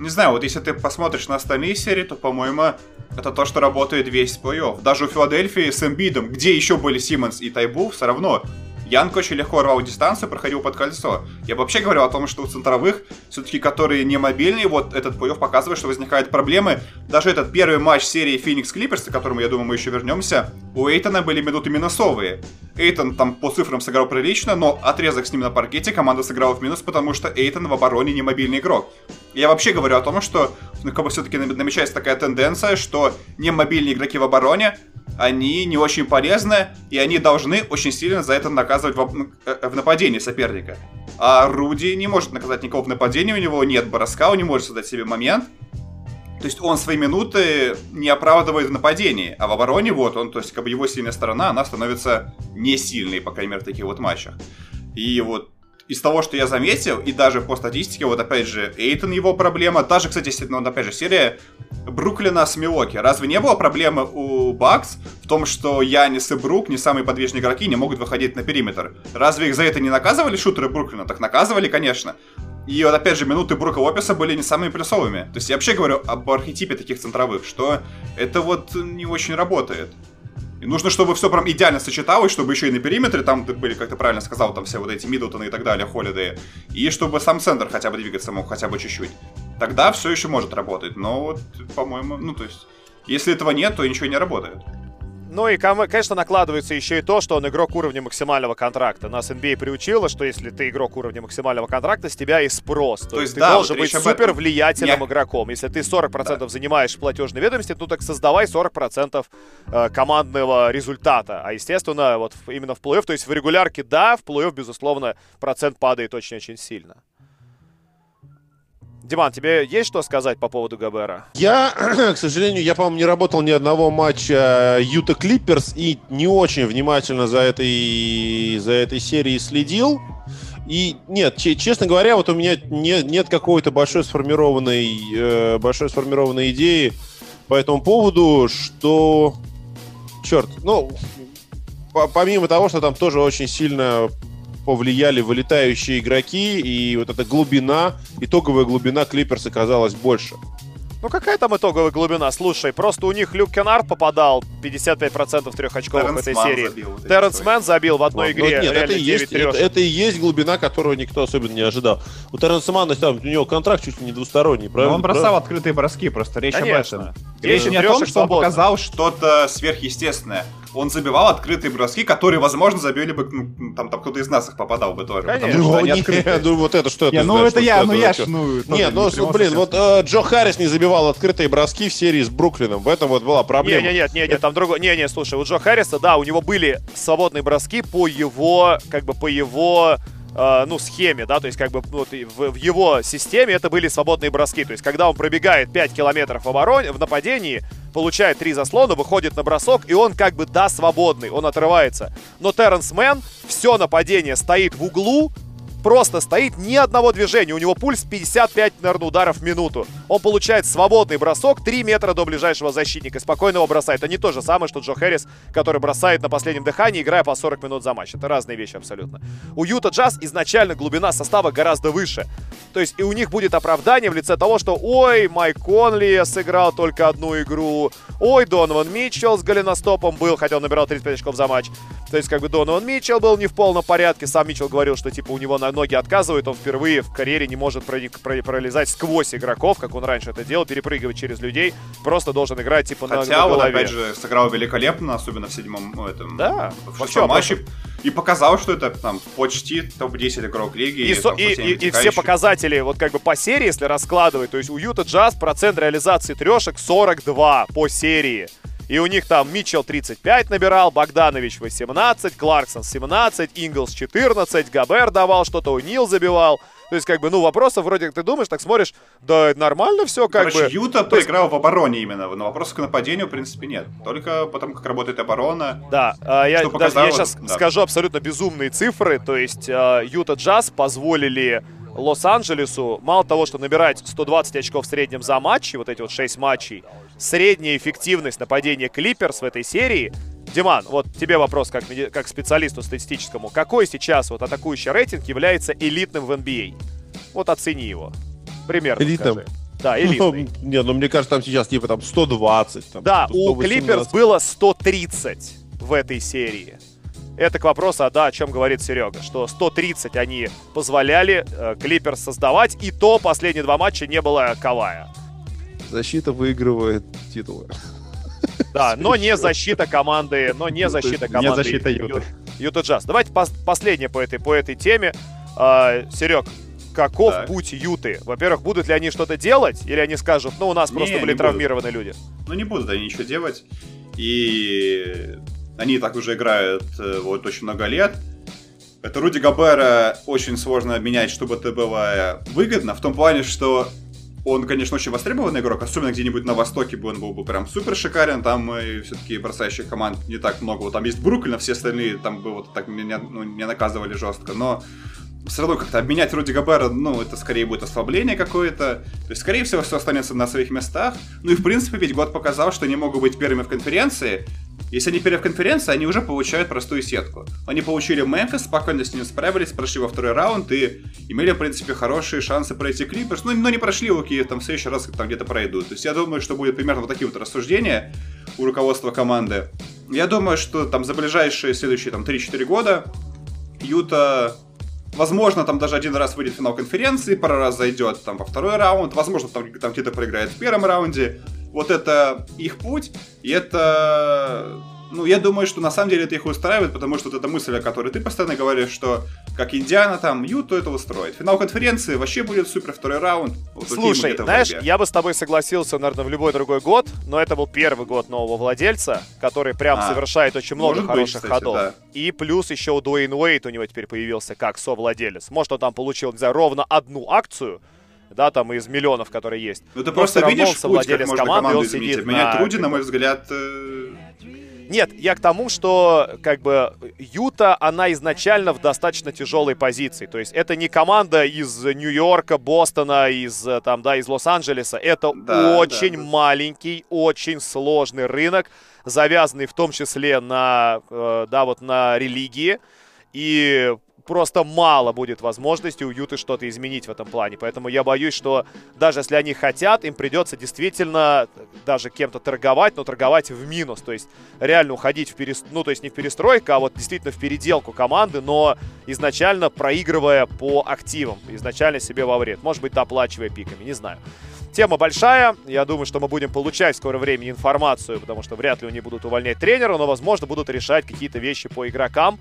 не знаю, вот если ты посмотришь на остальные серии, то, по-моему, это то, что работает весь плей-офф. Даже у Филадельфии с Эмбидом, где еще были Симмонс и Тайбу, все равно Янг очень легко рвал дистанцию, проходил под кольцо. Я вообще говорил о том, что у центровых, все-таки которые не мобильные, вот этот плей показывает, что возникают проблемы. Даже этот первый матч серии Феникс Клиперс, к которому, я думаю, мы еще вернемся, у Эйтона были минуты минусовые. Эйтон там по цифрам сыграл прилично, но отрезок с ним на паркете команда сыграла в минус, потому что Эйтон в обороне не мобильный игрок. Я вообще говорю о том, что ну, как бы все-таки намечается такая тенденция, что не мобильные игроки в обороне они не очень полезны, и они должны очень сильно за это наказывать в, э, в нападении соперника. А Руди не может наказать никого в нападении, у него нет броска, он не может создать себе момент. То есть он свои минуты не оправдывает в нападении, а в обороне вот он, то есть как бы его сильная сторона, она становится не сильной, по крайней мере, в таких вот матчах. И вот из того, что я заметил, и даже по статистике, вот опять же, Эйтон его проблема, даже, кстати, ну, опять же, серия Бруклина с Милоки. Разве не было проблемы у Бакс в том, что Янис и Брук, не самые подвижные игроки, не могут выходить на периметр? Разве их за это не наказывали шутеры Бруклина? Так наказывали, конечно. И вот опять же, минуты Брука Лопеса были не самыми плюсовыми. То есть я вообще говорю об архетипе таких центровых, что это вот не очень работает. И нужно, чтобы все прям идеально сочеталось, чтобы еще и на периметре там были, как ты правильно сказал, там все вот эти Миддлтоны и так далее, Холидеи. И чтобы сам центр хотя бы двигаться мог хотя бы чуть-чуть. Тогда все еще может работать. Но вот, по-моему, ну то есть, если этого нет, то ничего не работает. Ну и, конечно, накладывается еще и то, что он игрок уровня максимального контракта. Нас NBA приучило, что если ты игрок уровня максимального контракта, с тебя и спрос. То, то есть, ты да, должен вот быть супер влиятельным игроком. Если ты 40% да. занимаешь платежной ведомости, ну так создавай 40% э, командного результата. А, естественно, вот именно в плей-офф, то есть в регулярке, да, в плей-офф, безусловно, процент падает очень-очень сильно. Диман, тебе есть что сказать по поводу Габера? Я, к сожалению, я, по-моему, не работал ни одного матча Юта Клиперс и не очень внимательно за этой, за этой серией следил. И нет, честно говоря, вот у меня не, нет какой-то большой сформированной, э, большой сформированной идеи по этому поводу, что... Черт, ну, помимо того, что там тоже очень сильно повлияли вылетающие игроки, и вот эта глубина, итоговая глубина Клиперс оказалась больше. Ну какая там итоговая глубина? Слушай, просто у них Люк Кеннард попадал 55% трех очков в этой серии. Забил, вот Терренс Мэн забил в одной вот, игре. нет, это и, есть, это, это и есть глубина, которую никто особенно не ожидал. У Терренса Мана там, у него контракт чуть ли не двусторонний, правильно? Но он бросал правильно? открытые броски, просто речь Конечно. об этом. Речь не о том, что он показал что-то сверхъестественное он забивал открытые броски, которые, возможно, забили бы, ну, там, там кто-то из нас их попадал бы тоже. Конечно. Потому что они открытые. Ну, вот это что это? ну это я, ну я ж, ну... Нет, ну, блин, вот э, Джо Харрис не забивал открытые броски в серии с Бруклином. В этом вот была проблема. Не, не, нет, не, не, там другой... Не, не, слушай, у Джо Харриса, да, у него были свободные броски по его, как бы, по его э, ну, схеме, да, то есть как бы вот, в, в его системе это были свободные броски. То есть когда он пробегает 5 километров в обороне, в нападении, получает три заслона, выходит на бросок, и он как бы, да, свободный, он отрывается. Но Терренс Мэн все нападение стоит в углу, просто стоит, ни одного движения. У него пульс 55, наверное, ударов в минуту. Он получает свободный бросок 3 метра до ближайшего защитника. Спокойно его бросает. Это не то же самое, что Джо Хэррис, который бросает на последнем дыхании, играя по 40 минут за матч. Это разные вещи абсолютно. У Юта Джаз изначально глубина состава гораздо выше. То есть и у них будет оправдание в лице того, что ой, Майк Конли сыграл только одну игру, ой, Донован Митчелл с голеностопом был, хотя он набирал 35 очков за матч. То есть, как бы Донован Митчелл был не в полном порядке. Сам Митчелл говорил, что типа у него на ноги отказывают. Он впервые в карьере не может проник, про, пролезать сквозь игроков, как он раньше это делал, перепрыгивать через людей. Просто должен играть типа Хотя на, на голове. он, опять же, сыграл великолепно, особенно в седьмом этом, да, в шестом матче. И показал, что это там почти топ-10 игрок лиги. И, и, там, и, и, и все показатели, вот как бы по серии, если раскладывать, то есть у Юта Джаз процент реализации трешек 42 по серии. И у них там Митчелл 35 набирал, Богданович 18, Кларксон 17, Инглс 14, Габер давал что-то, Нил забивал. То есть, как бы, ну, вопросов вроде как ты думаешь, так смотришь, да, нормально все, как Короче, бы. Юта То есть... в обороне именно, но вопросов к нападению, в принципе, нет. Только потому, как работает оборона. Да, а, я, показало, я сейчас да. скажу абсолютно безумные цифры. То есть, а, Юта Джаз позволили Лос-Анджелесу мало того, что набирать 120 очков в среднем за матчи, вот эти вот 6 матчей, средняя эффективность нападения Клиперс в этой серии Диман, вот тебе вопрос как, как специалисту статистическому. Какой сейчас вот атакующий рейтинг является элитным в NBA? А? Вот оцени его. Примерно Элитным? Скажи. Да, элитный. Ну, не, ну мне кажется, там сейчас типа там 120. Там, да, 118. у Клиперс было 130 в этой серии. Это к вопросу, а да, о чем говорит Серега, что 130 они позволяли э, Клиперс создавать, и то последние два матча не было Кавая. Защита выигрывает титулы. Да, но не защита команды, но не защита команды. Не защита Юты. Юта Джаз. Давайте пос- последнее по этой, по этой теме. А, Серег, каков так. путь Юты? Во-первых, будут ли они что-то делать, или они скажут, ну, у нас не, просто были травмированы будут. люди? Ну, не будут они ничего делать. И они так уже играют э, вот очень много лет. Это Руди Габера очень сложно обменять, чтобы это было выгодно, в том плане, что он, конечно, очень востребованный игрок, особенно где-нибудь на Востоке бы он был бы прям супер шикарен, там и все-таки бросающих команд не так много. Вот там есть Бруклин, а все остальные там бы вот так меня, ну, меня наказывали жестко, но все равно как-то обменять Руди Габера, ну, это скорее будет ослабление какое-то. То есть, скорее всего, все останется на своих местах. Ну и, в принципе, ведь год показал, что они могут быть первыми в конференции. Если они первые в конференции, они уже получают простую сетку. Они получили Мемфис, спокойно с ним справились, прошли во второй раунд и имели, в принципе, хорошие шансы пройти Клиперс. Ну, но не прошли, окей, там в следующий раз там где-то пройдут. То есть, я думаю, что будет примерно вот такие вот рассуждения у руководства команды. Я думаю, что там за ближайшие следующие там 3-4 года Юта Возможно, там даже один раз выйдет в финал конференции, пару раз зайдет там во второй раунд, возможно, там, там где-то проиграет в первом раунде. Вот это их путь, и это ну, я думаю, что на самом деле это их устраивает, потому что вот эта мысль, о которой ты постоянно говоришь, что как Индиана там, Юту это устроит. Финал конференции вообще будет супер второй раунд. Вот Слушай, знаешь, я бы с тобой согласился, наверное, в любой другой год, но это был первый год нового владельца, который прям а, совершает очень много хороших быть, кстати, ходов. Да. И плюс еще у Дуэйн Уэйт у него теперь появился как совладелец. Может, он там получил, не знаю, ровно одну акцию, да, там из миллионов, которые есть. Ну ты просто видишь путь, как можно команду изменить. Менять Руди, на мой взгляд, э, нет, я к тому, что как бы Юта, она изначально в достаточно тяжелой позиции. То есть это не команда из Нью-Йорка, Бостона, из там, да, из Лос-Анджелеса. Это да, очень да, маленький, очень сложный рынок, завязанный в том числе на, э, да, вот на религии. И просто мало будет возможности у Юты что-то изменить в этом плане. Поэтому я боюсь, что даже если они хотят, им придется действительно даже кем-то торговать, но торговать в минус. То есть реально уходить в перестройку, ну то есть не в перестройку, а вот действительно в переделку команды, но изначально проигрывая по активам, изначально себе во вред. Может быть, доплачивая пиками, не знаю. Тема большая. Я думаю, что мы будем получать в скорое время информацию, потому что вряд ли они будут увольнять тренера, но, возможно, будут решать какие-то вещи по игрокам.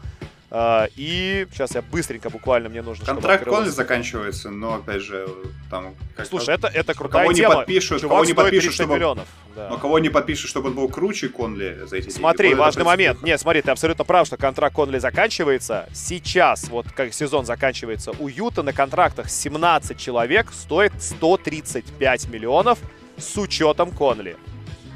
Uh, и сейчас я быстренько, буквально мне нужно... Контракт Конли заканчивается, но опять же там... Слушай, это, это крутая кого тема. Не подпишут, кого не подпишут, чтобы... миллионов. Да. Но кого не подпишут, чтобы он был круче Конли за эти Смотри, деньги. важный момент. Нет, смотри, ты абсолютно прав, что контракт Конли заканчивается. Сейчас, вот как сезон заканчивается, у Юта на контрактах 17 человек стоит 135 миллионов с учетом Конли.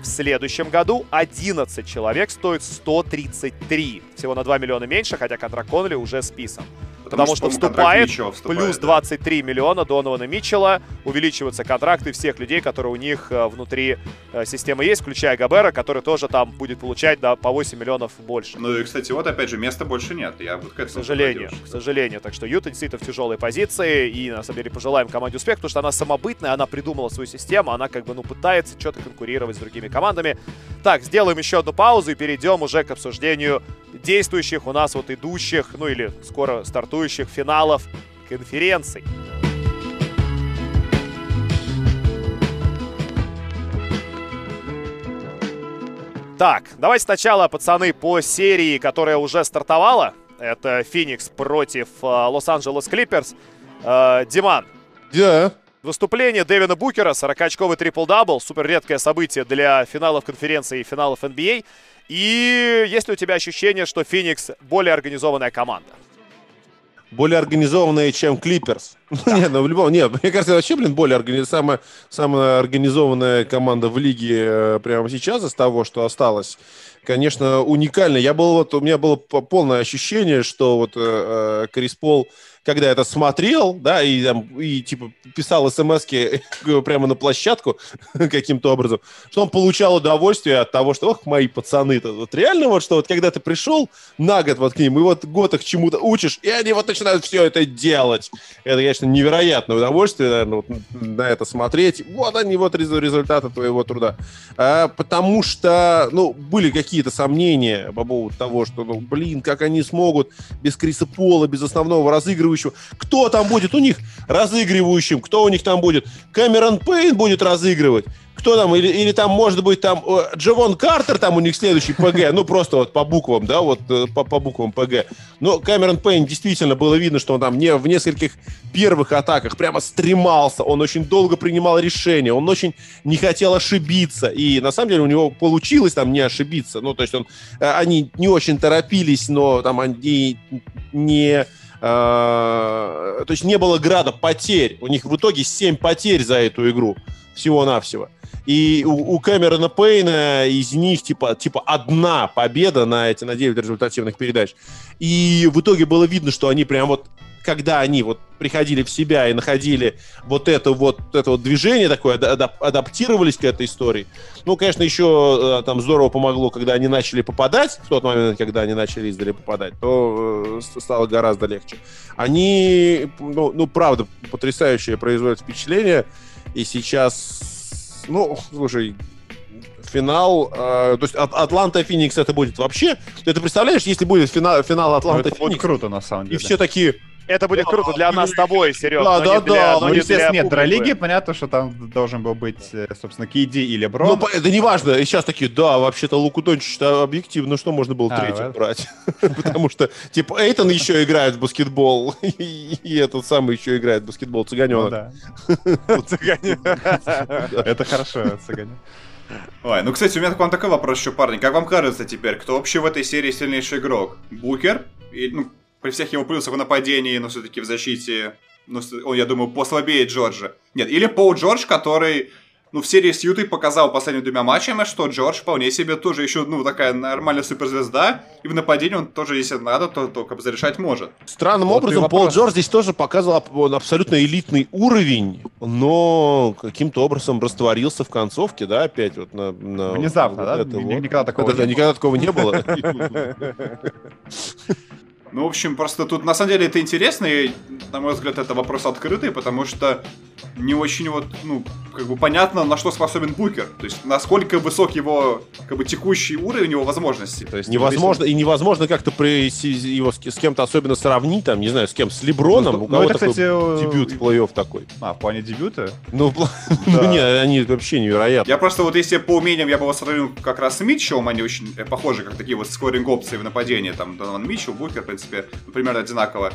В следующем году 11 человек стоит 133. Всего на 2 миллиона меньше, хотя контракт Коннелли уже списан. Потому, потому что, что вступает, вступает плюс 23 да. миллиона Донована Митчелла, увеличиваются контракты всех людей, которые у них э, внутри э, системы есть, включая Габера, который тоже там будет получать да, по 8 миллионов больше. Ну и, кстати, вот опять же, места больше нет. Я вот к, к сожалению, к сожалению. Так что Юта действительно в тяжелой позиции, и на самом деле пожелаем команде успех, потому что она самобытная, она придумала свою систему, она как бы, ну, пытается что-то конкурировать с другими командами. Так, сделаем еще одну паузу и перейдем уже к обсуждению действующих у нас вот идущих, ну или скоро стартующих финалов конференций. Так, давайте сначала, пацаны, по серии, которая уже стартовала. Это Феникс против э, Лос-Анджелес Клиперс. Э, Диман. Да. Yeah. Выступление Дэвина Букера, 40-очковый трипл-дабл, супер редкое событие для финалов конференции и финалов NBA. И есть ли у тебя ощущение, что Феникс более организованная команда? более организованные, чем Клиперс. нет, ну в любом... Нет, мне кажется, вообще, блин, более организ... самая, самая организованная команда в лиге э, прямо сейчас из того, что осталось. Конечно, уникально. Я был вот, у меня было полное ощущение, что вот э, э Крис Пол когда это смотрел, да, и, там, и типа писал смс прямо на площадку каким-то образом, что он получал удовольствие от того, что, ох, мои пацаны-то, вот реально вот, что вот когда ты пришел на год вот к ним, и вот год их чему-то учишь, и они вот начинают все это делать. Это, конечно, невероятное удовольствие, наверное, вот на это смотреть. Вот они, вот результаты твоего труда. А, потому что, ну, были какие-то сомнения по поводу того, что, ну, блин, как они смогут без Криса Пола, без основного разыгрывающего. Кто там будет у них разыгрывающим? Кто у них там будет? Кэмерон Пейн будет разыгрывать? Кто там? Или, или там, может быть, там э, Джовон Картер там у них следующий ПГ, ну, просто вот по буквам, да, вот э, по, по буквам ПГ. Но Кэмерон Пейн действительно было видно, что он там не в нескольких первых атаках прямо стремался, он очень долго принимал решения, он очень не хотел ошибиться, и на самом деле у него получилось там не ошибиться, ну, то есть он, э, они не очень торопились, но там они не то есть не было града потерь. У них в итоге 7 потерь за эту игру всего-навсего. И у, у Кэмерона Пейна из них типа, типа одна победа на эти на 9 результативных передач. И в итоге было видно, что они прям вот когда они вот приходили в себя и находили вот это вот, это вот движение такое, адаптировались к этой истории. Ну, конечно, еще э, там здорово помогло, когда они начали попадать, в тот момент, когда они начали издали попадать, то э, стало гораздо легче. Они, ну, ну, правда, потрясающее производят впечатление, и сейчас, ну, слушай, финал, э, то есть от Атланта Феникс это будет вообще. Ты это представляешь, если будет финал, финал Атланта Феникс? Это будет круто, на самом деле. И все такие, это будет круто для нас с тобой, Серег. Да, да, да. Ну, естественно, нет, для лиги понятно, что там должен был быть, э, собственно, Кейди или Брон. Ну, это не важно. И сейчас такие, да, вообще-то Луку Дончич объективно, что можно было а, третьим брать? Потому что, типа, Эйтон еще играет в баскетбол, и этот самый еще играет в баскетбол, Цыганенок. Ну это хорошо, Цыганенок. Ой, ну, кстати, у меня к вам такой вопрос еще, парни. Как вам кажется теперь, кто вообще в этой серии сильнейший игрок? Букер? Ну, при всех его плюсах в нападении, но все-таки в защите, ну, он, я думаю, послабее Джорджа. Нет, или Пол Джордж, который ну, в серии с Ютой показал последними двумя матчами, что Джордж вполне себе тоже еще, ну, такая нормальная суперзвезда, и в нападении он тоже, если надо, то только зарешать может. Странным вот образом, Пол Джордж здесь тоже показывал он абсолютно элитный уровень, но каким-то образом растворился в концовке, да, опять вот на... на Внезапно, да? Это никогда вот. такого это, не Никогда такого не было. Ну, в общем, просто тут на самом деле это интересно, и, на мой взгляд, это вопрос открытый, потому что не очень вот, ну, как бы понятно, на что способен Букер. То есть, насколько высок его, как бы, текущий уровень его возможностей. То есть, невозможно, и невозможно как-то при, его с, с кем-то особенно сравнить, там, не знаю, с кем, с Леброном, ну, у кого ну, это, такой кстати, дебют в плей-офф такой. А, в плане дебюта? Ну, ну нет, они вообще невероятны. Я просто вот, если по умениям я бы его сравнил как раз с Митчеллом, они очень э, похожи, как такие вот скоринг опции в нападении, там, Донован Митчелл, Букер, в принципе, принципе, примерно одинаково.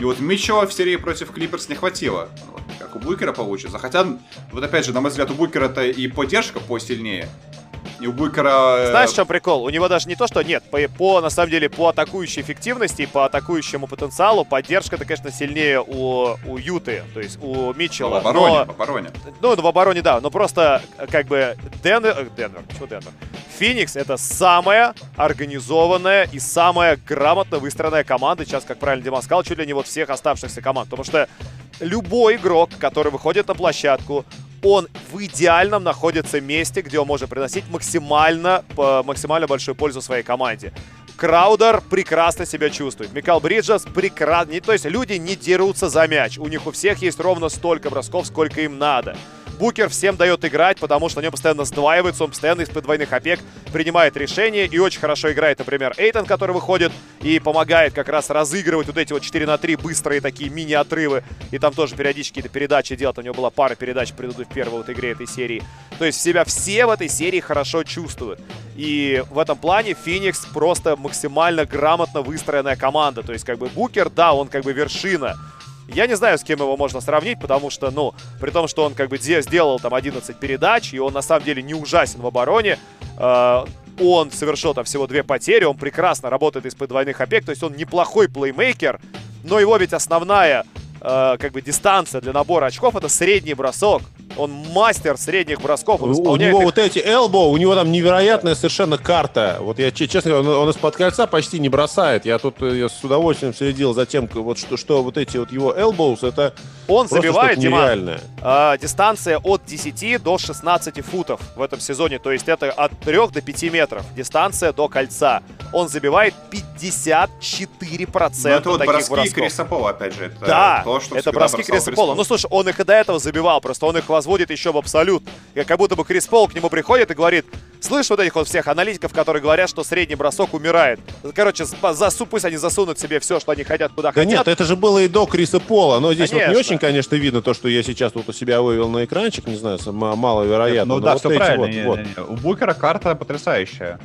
И вот Митчелла в серии против Клиперс не хватило. Как у Букера получится. Хотя, вот опять же, на мой взгляд, у Букера-то и поддержка посильнее. И у Букера... Э, Знаешь, в чем прикол? У него даже не то, что нет, по, по на самом деле, по атакующей эффективности, по атакующему потенциалу, поддержка-то, конечно, сильнее у, у Юты, то есть у Митчелла. в обороне, но, в обороне. Ну, в обороне, да, но просто, как бы, Денвер... Э, Денвер, почему Денвер? Феникс это самая организованная и самая грамотно выстроенная команда, сейчас, как правильно Дима сказал, чуть ли не вот всех оставшихся команд. Потому что любой игрок, который выходит на площадку, он в идеальном находится месте, где он может приносить максимально, максимально большую пользу своей команде. Краудер прекрасно себя чувствует. Микал Бриджес прекрасно... То есть люди не дерутся за мяч. У них у всех есть ровно столько бросков, сколько им надо. Букер всем дает играть, потому что на нем постоянно сдваивается, он постоянно из-под двойных опек принимает решения и очень хорошо играет, например, Эйтон, который выходит и помогает как раз разыгрывать вот эти вот 4 на 3 быстрые такие мини-отрывы. И там тоже периодически какие-то передачи делать. У него была пара передач в первой вот игре этой серии. То есть себя все в этой серии хорошо чувствуют. И в этом плане Феникс просто максимально грамотно выстроенная команда. То есть как бы Букер, да, он как бы вершина я не знаю, с кем его можно сравнить, потому что, ну, при том, что он как бы сделал там 11 передач, и он на самом деле не ужасен в обороне, э, он совершил там всего две потери, он прекрасно работает из-под двойных опек, то есть он неплохой плеймейкер, но его ведь основная э, как бы дистанция для набора очков это средний бросок. Он мастер средних бросков. Он у него их... вот эти элбо, у него там невероятная совершенно карта. Вот я честно говоря, он, он из-под кольца почти не бросает. Я тут я с удовольствием следил за тем, вот что, что вот эти вот его elbows, это Он забивает, Дима, э, дистанция от 10 до 16 футов в этом сезоне. То есть это от 3 до 5 метров. Дистанция до кольца. Он забивает 54% Но это вот таких броски бросков. Криса Пола, опять же. Это да, то, что это броски Криса Пола. Ну, слушай, он их и до этого забивал, просто он их возводит еще в абсолют. И как будто бы Крис Пол к нему приходит и говорит, слышь вот этих вот всех аналитиков, которые говорят, что средний бросок умирает. Короче, засу, пусть они засунут себе все, что они хотят, куда да хотят. нет, это же было и до Криса Пола. Но здесь конечно. вот не очень, конечно, видно то, что я сейчас тут у себя вывел на экранчик. Не знаю, маловероятно. Ну да, вот все правильно. Вот, не, вот. Не, не. У Букера карта потрясающая.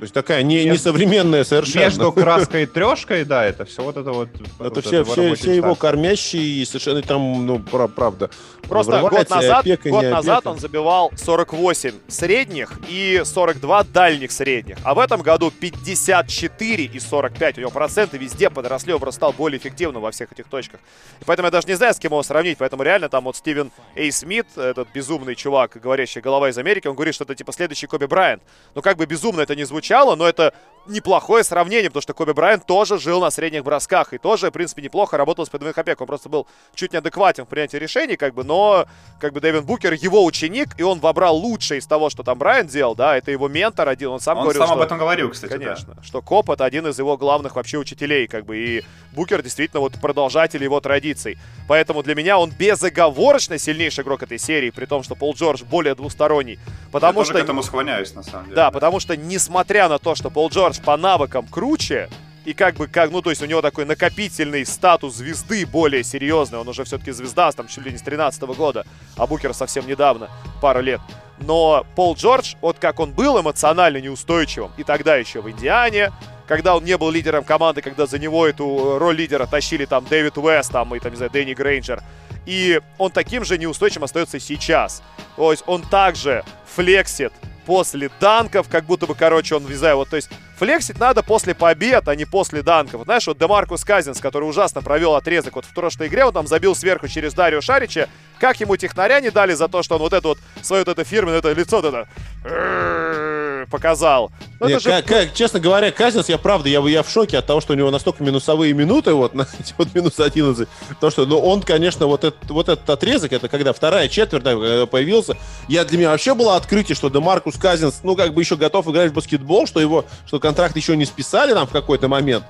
То есть такая не, несовременная совершенно. Между краской и трешкой, да, это все вот это вот. Это вот все, все, все его кормящие и совершенно там, ну, правда. Просто год назад, год назад он забивал 48 средних и 42 дальних средних. А в этом году 54 и 45. У него проценты везде подросли, он стал более эффективным во всех этих точках. И поэтому я даже не знаю, с кем его сравнить. Поэтому реально там вот Стивен Эй Смит, этот безумный чувак, говорящий голова из Америки, он говорит, что это типа следующий Коби Брайант. Ну как бы безумно это не звучит звучало, но это неплохое сравнение, потому что Коби Брайант тоже жил на средних бросках и тоже, в принципе, неплохо работал с подвойных опек. Он просто был чуть неадекватен в принятии решений, как бы, но, как бы, Дэвин Букер его ученик, и он вобрал лучшее из того, что там Брайант делал, да, это его ментор один, он сам он говорил, сам что... об этом говорил, кстати, Конечно, да. что Коп это один из его главных вообще учителей, как бы, и Букер действительно вот продолжатель его традиций. Поэтому для меня он безоговорочно сильнейший игрок этой серии, при том, что Пол Джордж более двусторонний. Потому Я что... к этому склоняюсь, на самом деле. Да, да, потому что, несмотря на то, что Пол Джордж по навыкам круче, и как бы, как, ну, то есть у него такой накопительный статус звезды более серьезный. Он уже все-таки звезда, там, чуть ли не с 13 года, а Букер совсем недавно, пару лет. Но Пол Джордж, вот как он был эмоционально неустойчивым, и тогда еще в Индиане, когда он не был лидером команды, когда за него эту роль лидера тащили там Дэвид Уэст, там, и там, не знаю, Дэнни Грейнджер. И он таким же неустойчивым остается сейчас. То есть он также флексит после данков, как будто бы, короче, он, не знаю, вот, то есть флексить надо после побед, а не после данков. Вот, знаешь, вот Демаркус Казинс, который ужасно провел отрезок вот в прошлой игре, он там забил сверху через Дарио Шарича, как ему технаря не дали за то, что он вот это вот, свое вот это фирменное это лицо, вот это показал. Ну, Нет, же... как, честно говоря, Казинс, я правда, я, я в шоке от того, что у него настолько минусовые минуты, вот, на эти вот минус 11. То, что, ну, он, конечно, вот, этот вот этот отрезок, это когда вторая четверть да, когда появился, я для меня вообще было открытие, что Демаркус Казинс, ну, как бы еще готов играть в баскетбол, что его, что контракт еще не списали там в какой-то момент.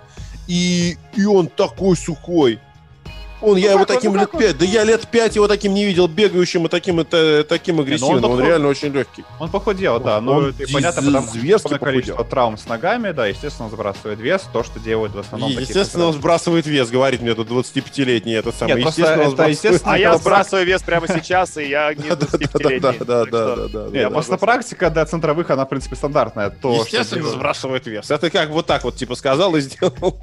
И, и он такой сухой. Он, ну, я его таким ну, лет пять, да я лет пять его таким не видел, бегающим и таким, это, таким ну, агрессивным, он, он реально очень легкий. Он похудел, да, но это понятно, потому что количество травм с ногами, да, естественно, он сбрасывает вес, то, что делает в основном. Естественно, он сбрасывает вес, говорит мне тут 25-летний этот самый. Нет, естественно, это, естественно, а я сбрасываю вес прямо сейчас, и я не 25-летний. Да, да, да, да. Просто практика для центровых, она, в принципе, стандартная. Естественно, сбрасывает вес. Это как вот так вот, типа, сказал и сделал.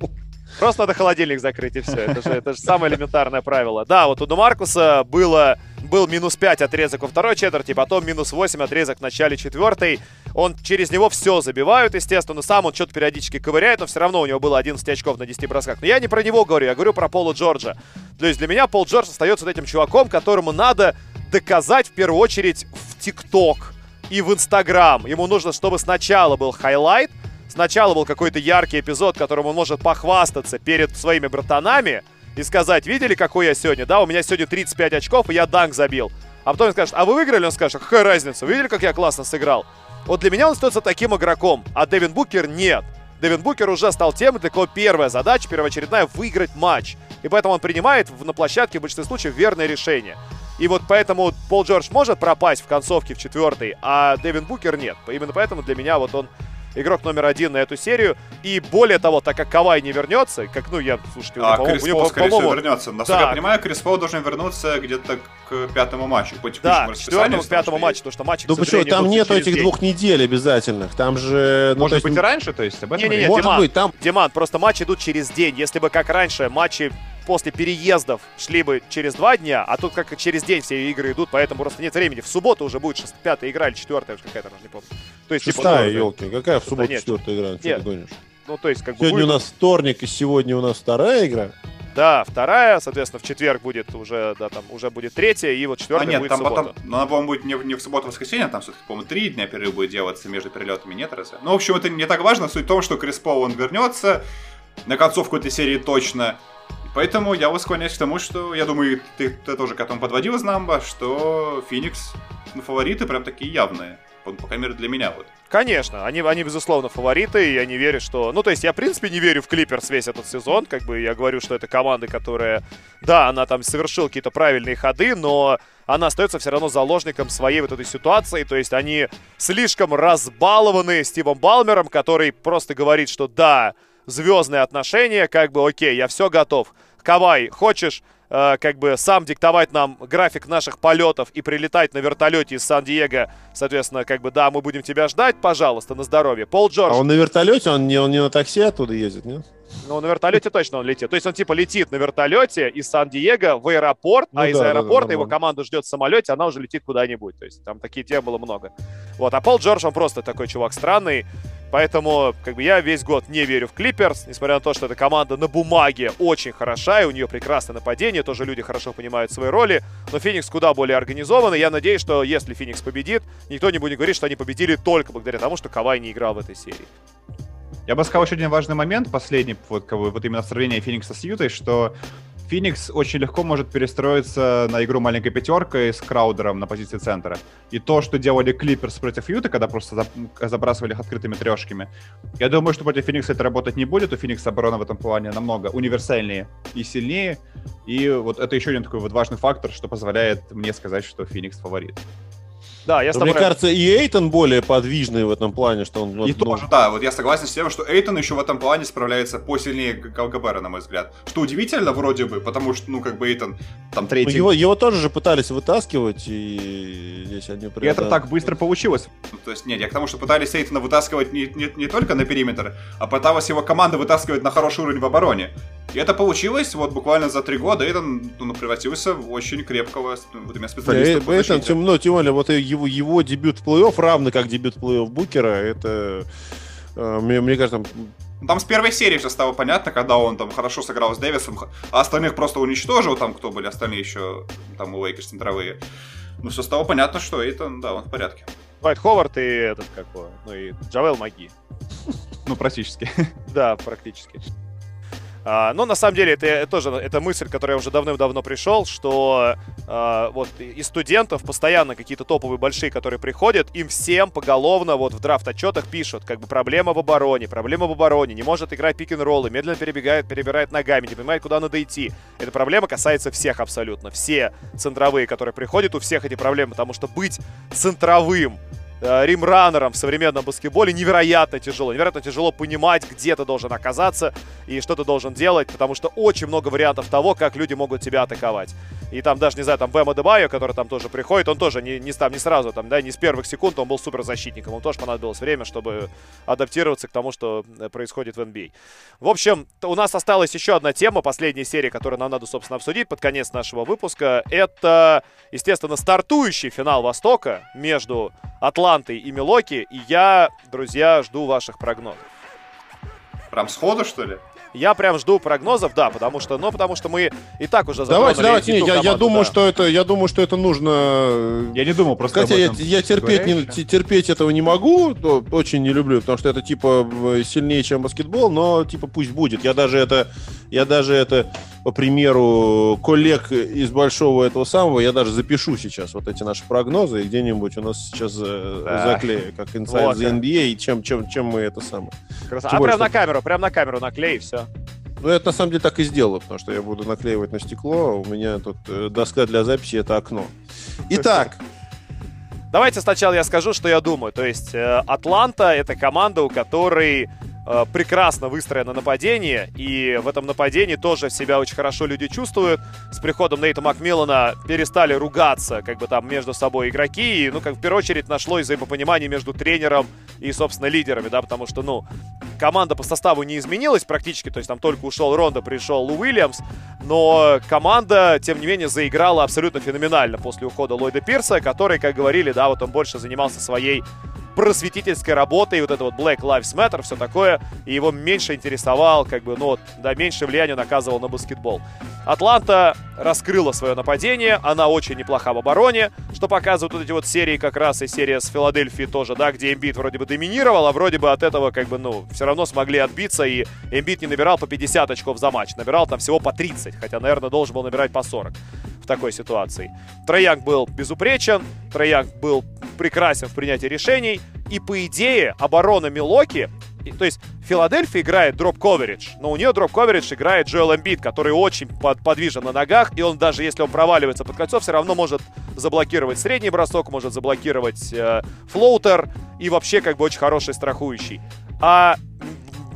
Просто надо холодильник закрыть, и все. Это же, это же самое элементарное правило. Да, вот у Демаркуса было, был минус 5 отрезок во второй четверти, потом минус 8 отрезок в начале четвертой. Он через него все забивают, естественно. Сам он что-то периодически ковыряет, но все равно у него было 11 очков на 10 бросках. Но я не про него говорю, я говорю про Пола Джорджа. То есть для меня Пол Джордж остается вот этим чуваком, которому надо доказать в первую очередь в ТикТок и в Инстаграм. Ему нужно, чтобы сначала был highlight, сначала был какой-то яркий эпизод, которым он может похвастаться перед своими братанами и сказать, видели, какой я сегодня? Да, у меня сегодня 35 очков, и я данк забил. А потом он скажет, а вы выиграли? Он скажет, какая разница? Видели, как я классно сыграл? Вот для меня он остается таким игроком, а Дэвин Букер нет. Дэвин Букер уже стал тем, для кого первая задача, первоочередная, выиграть матч. И поэтому он принимает на площадке в большинстве случаев верное решение. И вот поэтому Пол Джордж может пропасть в концовке в четвертой, а Дэвин Букер нет. Именно поэтому для меня вот он игрок номер один на эту серию. И более того, так как Кавай не вернется, как, ну, я, слушайте, а, Крис Пол, скорее всего, вернется. Насколько да. я понимаю, Крис Пол должен вернуться где-то к пятому матчу. По да, четвертому, к пятому матчу, потому что матч, Ну почему, там нету этих день. двух недель обязательных. Там же... Ну, Может есть... быть и раньше, то есть об этом? Не-не-не, Может Диман, быть, там... Диман, просто матчи идут через день. Если бы как раньше матчи после переездов шли бы через два дня, а тут как через день все игры идут, поэтому просто нет времени. В субботу уже будет шест... пятая игра или четвертая, какая-то, не помню. То есть, типа, Шестая, типа, елки, какая в субботу нет, четвертая игра? Нет. ты гонишь? Ну, то есть, как бы Сегодня будет... у нас вторник, и сегодня у нас вторая игра. Да, вторая, соответственно, в четверг будет уже, да, там уже будет третья, и вот четвертая а нет, будет там в субботу. Потом, ну, она, по-моему, будет не, не в субботу, а в воскресенье, там все-таки, по-моему, три дня перерыв будет делаться между перелетами, нет, разве? Ну, в общем, это не так важно. Суть в том, что Крис Пол, он вернется на концовку этой серии точно. Поэтому я вас склоняюсь к тому, что, я думаю, ты, ты тоже к этому подводил из Намба, что Феникс ну, фавориты прям такие явные. По, по крайней мере, для меня вот. Конечно, они, они, безусловно, фавориты, и я не верю, что... Ну, то есть я, в принципе, не верю в Клиперс весь этот сезон, как бы я говорю, что это команда, которая... Да, она там совершила какие-то правильные ходы, но она остается все равно заложником своей вот этой ситуации, то есть они слишком разбалованы Стивом Балмером, который просто говорит, что да, звездные отношения, как бы окей, я все готов. Кавай, хочешь э, как бы сам диктовать нам график наших полетов и прилетать на вертолете из Сан-Диего, соответственно, как бы, да, мы будем тебя ждать, пожалуйста, на здоровье. Пол Джордж. А он на вертолете, он не, он не на такси оттуда ездит, нет? Ну, на вертолете точно он летит. То есть он типа летит на вертолете из Сан-Диего в аэропорт, ну, а да, из аэропорта да, да, его команда ждет в самолете, она уже летит куда-нибудь. То есть там такие темы было много. Вот, а Пол Джордж, он просто такой чувак странный. Поэтому, как бы, я весь год не верю в Клиперс, несмотря на то, что эта команда на бумаге очень хороша, и у нее прекрасное нападение, тоже люди хорошо понимают свои роли, но Феникс куда более организованный. Я надеюсь, что если Феникс победит, никто не будет говорить, что они победили только благодаря тому, что Кавай не играл в этой серии. Я бы сказал еще один важный момент, последний, вот, как бы, вот именно сравнение Феникса с Ютой, что Феникс очень легко может перестроиться на игру маленькой пятеркой с Краудером на позиции центра. И то, что делали Клиперс против Юта, когда просто забрасывали их открытыми трешками, я думаю, что против Феникса это работать не будет. У Феникса оборона в этом плане намного универсальнее и сильнее. И вот это еще один такой вот важный фактор, что позволяет мне сказать, что Феникс фаворит. Да, я с тобой... Мне кажется, и Эйтон более подвижный в этом плане, что он... И вот, тоже, ну... да, вот я согласен с тем, что Эйтон еще в этом плане справляется посильнее Галгабера, на мой взгляд. Что удивительно вроде бы, потому что, ну, как бы Эйтон там ну, третий... его, его тоже же пытались вытаскивать, и здесь они... И это так быстро получилось. Ну, то есть, нет, я к тому, что пытались Эйтона вытаскивать не, не, не только на периметр, а пыталась его команда вытаскивать на хороший уровень в обороне. И это получилось, вот буквально за три года Эйтон ну, превратился в очень крепкого вот, именно специалиста. Да, Эйтон, тем, ну, тем более, вот его, его дебют в плей-офф, равно как дебют в плей-офф Букера, это, э, мне, мне кажется, там с первой серии все стало понятно, когда он там хорошо сыграл с Дэвисом, а остальных просто уничтожил, там кто были остальные еще, там у Лейкерс центровые. Ну, все стало понятно, что Эйтон, да, он в порядке. Дуайт Ховард и этот, как ну и Джавейл Макги. Ну, практически. Да, практически. А, но на самом деле это тоже это мысль, которая уже давным-давно пришел, что а, вот из студентов постоянно какие-то топовые большие, которые приходят, им всем поголовно вот в драфт-отчетах пишут, как бы проблема в обороне, проблема в обороне, не может играть пик-н-роллы, медленно перебегает, перебирает ногами, не понимает, куда надо идти. Эта проблема касается всех абсолютно. Все центровые, которые приходят, у всех эти проблемы, потому что быть центровым римранером в современном баскетболе невероятно тяжело. Невероятно тяжело понимать, где ты должен оказаться и что ты должен делать, потому что очень много вариантов того, как люди могут тебя атаковать. И там даже, не знаю, там Бэма Дебайо, который там тоже приходит, он тоже не, не, там, не сразу, там, да, не с первых секунд, он был суперзащитником. Ему тоже понадобилось время, чтобы адаптироваться к тому, что э, происходит в NBA. В общем, у нас осталась еще одна тема, последняя серия, которую нам надо, собственно, обсудить под конец нашего выпуска. Это, естественно, стартующий финал Востока между Атлантой и Милоки. И я, друзья, жду ваших прогнозов. Прям сходу, что ли? Я прям жду прогнозов, да, потому что, ну, потому что мы и так уже Давайте, давайте, не, я, команду, я думаю, да. что это, я думаю, что это нужно. Я не думал, просто. Хотя я, я терпеть, не, терпеть этого не могу, очень не люблю, потому что это типа сильнее, чем баскетбол, но типа пусть будет. Я даже это, я даже это, по примеру коллег из большого этого самого, я даже запишу сейчас вот эти наши прогнозы и где-нибудь у нас сейчас э, да. заклею, как Inside вот. the NBA, и чем, чем, чем мы это самое. Красава. А прям что... на камеру, прям на камеру наклей, все. Ну, это на самом деле так и сделаю, потому что я буду наклеивать на стекло, а у меня тут э, доска для записи — это окно. Итак, Давайте сначала я скажу, что я думаю. То есть э, Атланта — это команда, у которой прекрасно выстроено нападение, и в этом нападении тоже себя очень хорошо люди чувствуют. С приходом Нейта Макмиллана перестали ругаться, как бы там между собой игроки, и, ну, как в первую очередь нашлось взаимопонимание между тренером и, собственно, лидерами, да, потому что, ну, команда по составу не изменилась практически, то есть там только ушел Ронда, пришел Лу Уильямс, но команда, тем не менее, заиграла абсолютно феноменально после ухода Ллойда Пирса, который, как говорили, да, вот он больше занимался своей просветительской работой, вот это вот Black Lives Matter, все такое, и его меньше интересовал, как бы, ну да, меньше влияния он оказывал на баскетбол. Атланта раскрыла свое нападение, она очень неплоха в обороне, что показывают вот эти вот серии как раз и серия с Филадельфией тоже, да, где Эмбит вроде бы доминировал, а вроде бы от этого как бы, ну, все равно смогли отбиться, и Эмбиид не набирал по 50 очков за матч, набирал там всего по 30, хотя, наверное, должен был набирать по 40 в такой ситуации. Трэй Янг был безупречен, Трэй Янг был прекрасен в принятии решений, и по идее оборона Милуоки то есть Филадельфия играет drop coverage, но у нее drop coverage играет Джоэл Эмбиид, который очень под, подвижен на ногах, и он даже если он проваливается под кольцо, все равно может заблокировать средний бросок, может заблокировать э, floater, и вообще как бы очень хороший страхующий. А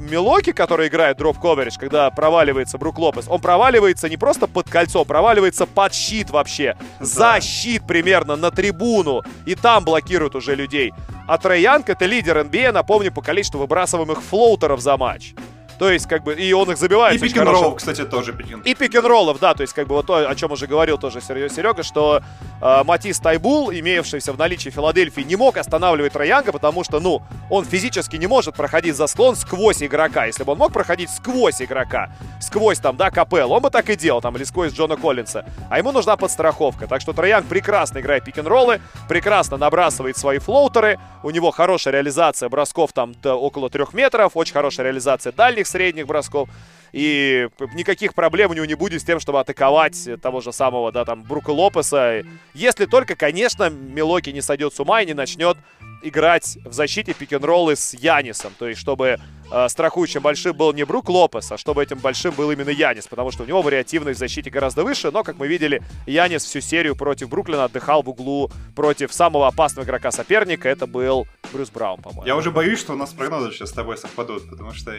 Милоки, который играет дроп коверидж, когда проваливается Брук Лопес, он проваливается не просто под кольцо, проваливается под щит вообще. Да. За щит примерно, на трибуну. И там блокируют уже людей. А Трей это лидер NBA, напомню, по количеству выбрасываемых флоутеров за матч. То есть, как бы, и он их забивает. И пик кстати, тоже пик И роллов да, то есть, как бы, вот то, о чем уже говорил тоже Серега, что э, Матис Тайбул, имеющийся в наличии Филадельфии, не мог останавливать Троянга, потому что, ну, он физически не может проходить за склон сквозь игрока. Если бы он мог проходить сквозь игрока, сквозь там, да, КПЛ, он бы так и делал, там, или сквозь Джона Коллинса. А ему нужна подстраховка. Так что Троянг прекрасно играет пик-н-роллы, прекрасно набрасывает свои флоутеры, у него хорошая реализация бросков там до около трех метров, очень хорошая реализация дальних средних бросков. И никаких проблем у него не будет с тем, чтобы атаковать того же самого, да, там, Брука Лопеса. Если только, конечно, Милоки не сойдет с ума и не начнет играть в защите пик-н-роллы с Янисом. То есть, чтобы э, страхующим большим был не Брук Лопес, а чтобы этим большим был именно Янис, потому что у него вариативность в защите гораздо выше, но, как мы видели, Янис всю серию против Бруклина отдыхал в углу против самого опасного игрока соперника, это был Брюс Браун, по-моему. Я уже боюсь, что у нас прогнозы сейчас с тобой совпадут, потому что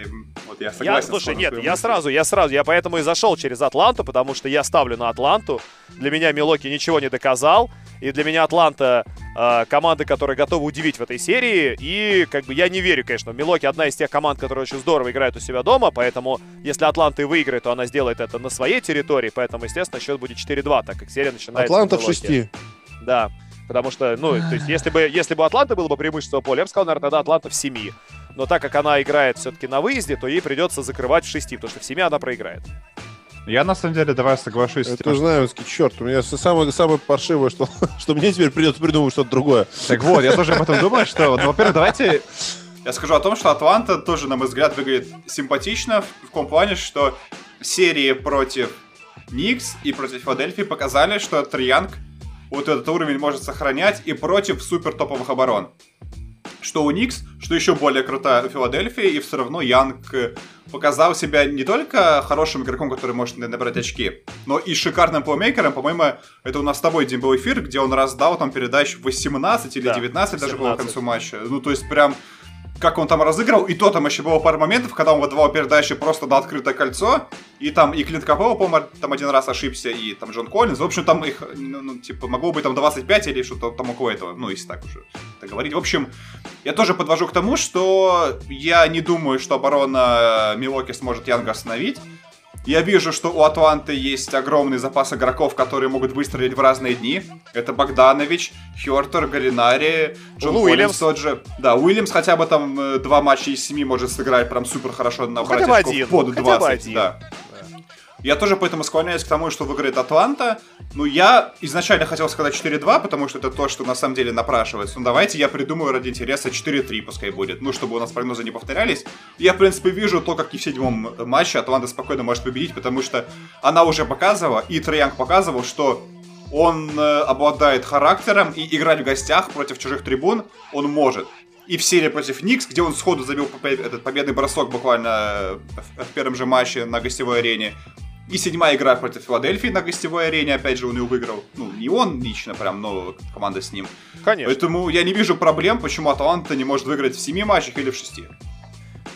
вот я согласен. Я, слушай, нет, я сразу, я сразу, я поэтому и зашел через Атланту, потому что я ставлю на Атланту. Для меня Милоки ничего не доказал, и для меня Атланта э, команда, которая готова удивить в этой серии. И как бы я не верю, конечно, Милоки одна из тех команд, которые очень здорово играют у себя дома, поэтому если Атланта и выиграет, то она сделает это на своей территории, поэтому, естественно, счет будет 4-2, так как серия начинается Атланта в 6. Да, потому что, ну, то есть если бы, если бы Атланта было бы преимущество поля, я бы сказал, наверное, тогда Атланта в 7. Но так как она играет все-таки на выезде, то ей придется закрывать в 6, потому что в 7 она проиграет. Я на самом деле давай соглашусь Это с тем, знаемский черт. У меня самое, самое паршивое, что, что мне теперь придется придумать что-то другое. Так вот, я тоже об этом думаю, что, ну, во-первых, давайте... Я скажу о том, что Атланта тоже, на мой взгляд, выглядит симпатично в том плане, что серии против Никс и против Филадельфии показали, что Триянг вот этот уровень может сохранять и против супер топовых оборон что у Никс, что еще более крутая Филадельфия, и все равно Янг э, показал себя не только хорошим игроком, который может набрать очки, но и шикарным плеймейкером. По-моему, это у нас с тобой один был эфир, где он раздал там передач 18 или да, 19 даже было к концу матча. Ну, то есть прям как он там разыграл, и то там еще было пару моментов, когда он выдавал передачи просто на открытое кольцо, и там и Клинт Капелло, по-моему, там один раз ошибся, и там Джон Коллинз, в общем, там их, ну, ну типа, могло быть там 25 или что-то там около этого, ну, если так уже так говорить. В общем, я тоже подвожу к тому, что я не думаю, что оборона Милоки сможет Янга остановить, Я вижу, что у Атланты есть огромный запас игроков, которые могут выстрелить в разные дни. Это Богданович, Хёртер, Галинари, Джон ну, Уильямс тот же. Да, Уильямс хотя бы там э, два матча из семи может сыграть прям супер хорошо на хотя бы один, под 20. Хотя бы один. Да. Я тоже поэтому склоняюсь к тому, что выиграет Атланта. Ну, я изначально хотел сказать 4-2, потому что это то, что на самом деле напрашивается. Ну, давайте я придумаю ради интереса 4-3 пускай будет. Ну, чтобы у нас прогнозы не повторялись. Я, в принципе, вижу то, как и в седьмом матче Атланта спокойно может победить, потому что она уже показывала, и Троянг показывал, что он э, обладает характером, и играть в гостях против чужих трибун он может. И в серии против Никс, где он сходу забил этот победный бросок буквально в первом же матче на гостевой арене, и седьмая игра против Филадельфии на гостевой арене, опять же, он ее выиграл. Ну, не он лично прям, но команда с ним. Конечно. Поэтому я не вижу проблем, почему Аталанта не может выиграть в семи матчах или в шести.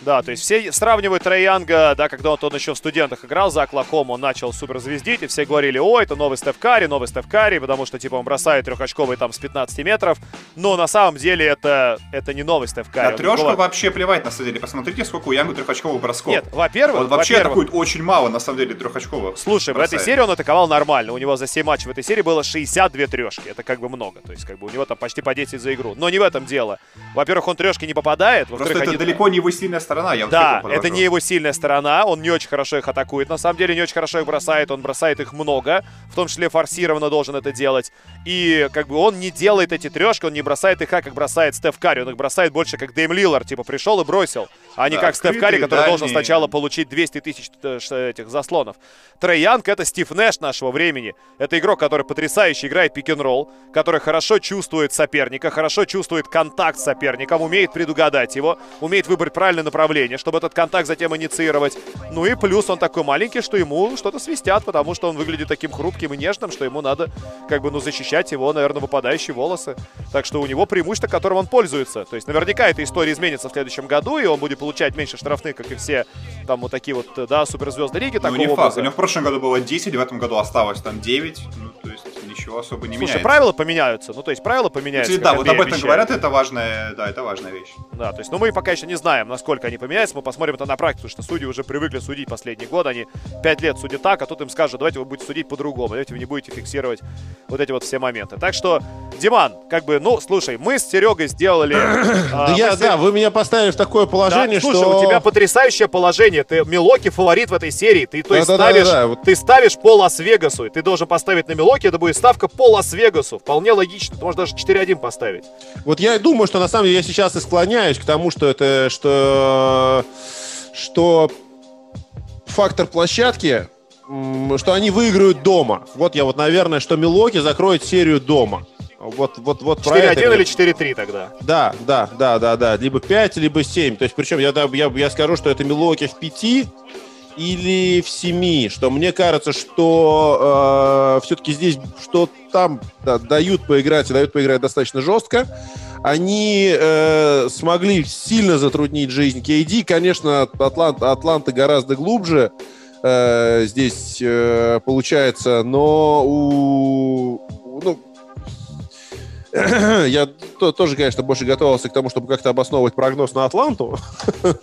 Да, то есть все сравнивают Трей Янга, да, когда он, он еще в студентах играл за Оклахому, он начал суперзвездить, и все говорили, ой, это новый Стеф Карри, новый Стеф Карри, потому что, типа, он бросает трехочковый там с 15 метров, но на самом деле это, это не новый Стеф Карри. На трешку бывает... вообще плевать, на самом деле. Посмотрите, сколько у Янга трехочковых бросков. Нет, во-первых... Он вообще во атакует очень мало, на самом деле, трехочковых. Слушай, бросает. в этой серии он атаковал нормально. У него за 7 матчей в этой серии было 62 трешки. Это как бы много. То есть, как бы у него там почти по 10 за игру. Но не в этом дело. Во-первых, он трешки не попадает. Просто это они... далеко не его сильная сторона. Я да, это не его сильная сторона, он не очень хорошо их атакует, на самом деле не очень хорошо их бросает, он бросает их много, в том числе форсированно должен это делать. И как бы он не делает эти трешки, он не бросает их, как бросает Стеф Карри, он их бросает больше как Дэйм Лиллар, типа пришел и бросил, а не да, как Стеф Карри, который дальние. должен сначала получить 200 тысяч э, этих заслонов. Трей Янг это Стив Нэш нашего времени. Это игрок, который потрясающе играет пик-н-ролл, который хорошо чувствует соперника, хорошо чувствует контакт с соперником, умеет предугадать его, умеет выбрать правильное направление, чтобы этот контакт затем инициировать. Ну и плюс он такой маленький, что ему что-то свистят, потому что он выглядит таким хрупким и нежным, что ему надо как бы ну защищать его, наверное, выпадающие волосы. Так что у него преимущество, которым он пользуется. То есть наверняка эта история изменится в следующем году, и он будет получать меньше штрафных, как и все там вот такие вот, да, суперзвезды лиги. Ну, не факт. У него в прошлом году было 10, в этом году осталось там 9. Ну, то есть ничего особо не Слушай, меняется. правила поменяются. Ну, то есть правила поменяются. Ну, да, вот об этом обещает. говорят, это важная, да, это важная вещь. Да, то есть, ну, мы пока еще не знаем, насколько они поменяются. Мы посмотрим это на практике, потому что судьи уже привыкли судить последний год. Они 5 лет судят так, а тут им скажут, давайте вы будете судить по-другому. Давайте вы не будете фиксировать вот эти вот все моменты. Так что, Диман, как бы, ну, слушай, мы с Серегой сделали... Да, я, да, вы меня поставили в такое положение, что... Слушай, у тебя потрясающее положение. Ты Милоки фаворит в этой серии. Ты, то есть, ставишь, ты ставишь по Лас-Вегасу, ты должен поставить на Милоки, это будет ставка по Лас-Вегасу. Вполне логично. Ты можешь даже 4-1 поставить. Вот я думаю, что на самом деле я сейчас и склоняюсь к тому, что это, что, что фактор площадки, что они выиграют дома. Вот я вот, наверное, что Милоки закроет серию дома. Вот, вот, вот 4-1 или 4-3 тогда? Да, да, да, да, да. Либо 5, либо 7. То есть, причем я, я, я скажу, что это Милоки в 5, или в семи, что мне кажется, что э, все-таки здесь, что там да, дают поиграть и дают поиграть достаточно жестко. Они э, смогли сильно затруднить жизнь KD. Конечно, Атланта, Атланта гораздо глубже э, здесь э, получается, но у, ну, я то, тоже, конечно, больше готовился к тому, чтобы как-то обосновывать прогноз на Атланту.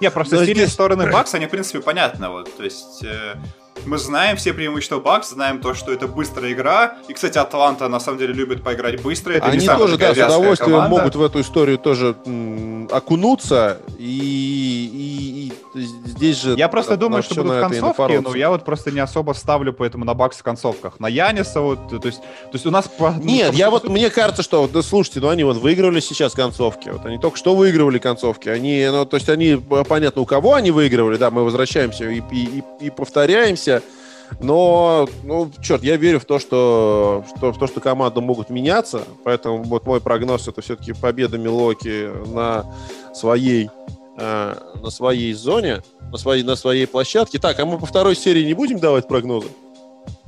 Не, просто сильные стороны Бакса, они, в принципе, понятны. Вот. То есть э, мы знаем все преимущества Бакс, знаем то, что это быстрая игра. И, кстати, Атланта на самом деле любит поиграть быстро. Это Они тоже, да, с удовольствием команда. могут в эту историю тоже м, окунуться. И, и, и здесь же... Я просто думаю, что будут концовки, но я вот просто не особо ставлю поэтому на Бакс в концовках. На Яниса вот, то есть, то есть у нас... Нет, я вот, мне кажется, что, да, слушайте, ну они вот выигрывали сейчас концовки. Вот они только что выигрывали концовки. Они, ну, то есть они, понятно, у кого они выигрывали, да, мы возвращаемся и, и, и, и повторяемся но, ну, черт, я верю в то, что, что, в то, что команды могут меняться. Поэтому вот мой прогноз это все-таки победа Милоки на своей, э, на своей зоне, на своей, на своей площадке. Так, а мы по второй серии не будем давать прогнозы?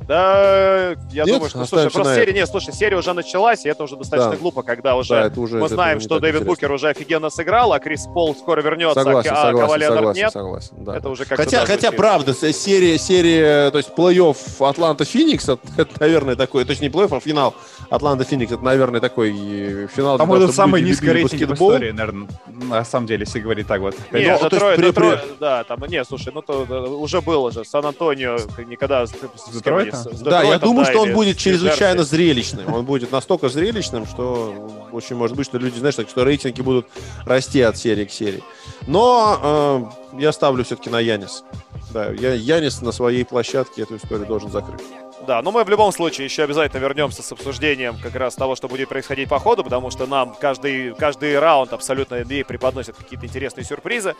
Да, я Нет? думаю, что, слушай, просто серия, нет, слушай, серия уже началась, и это уже достаточно да. глупо, когда уже, да, уже мы знаем, что Дэвид Букер уже офигенно сыграл, а Крис Пол скоро вернется, согласен, а согласен, Кавали согласен, нет. Согласен, да. Это уже как хотя, хотя правда, серия, серия, то есть плей-офф Атланта Феникс, это, наверное, такой, точнее, не плей-офф, а финал Атланта Феникс, это, наверное, такой финал. По-моему, это самый низкий рейтинг в истории, наверное, на самом деле, если говорить так вот. Нет, это трое, при, трое, да, там, не, слушай, ну то уже было же, Сан-Антонио никогда с, с, с, Да, я думаю, что он будет чрезвычайно зрелищным. Он будет настолько зрелищным, что очень может быть, что люди, знаешь, так, что рейтинги будут расти от серии к серии. Но э, я ставлю все-таки на Янис. Да, я, Янис на своей площадке эту историю должен закрыть. Да, но мы в любом случае еще обязательно вернемся с обсуждением как раз того, что будет происходить по ходу, потому что нам каждый, каждый раунд абсолютно NBA преподносит какие-то интересные сюрпризы.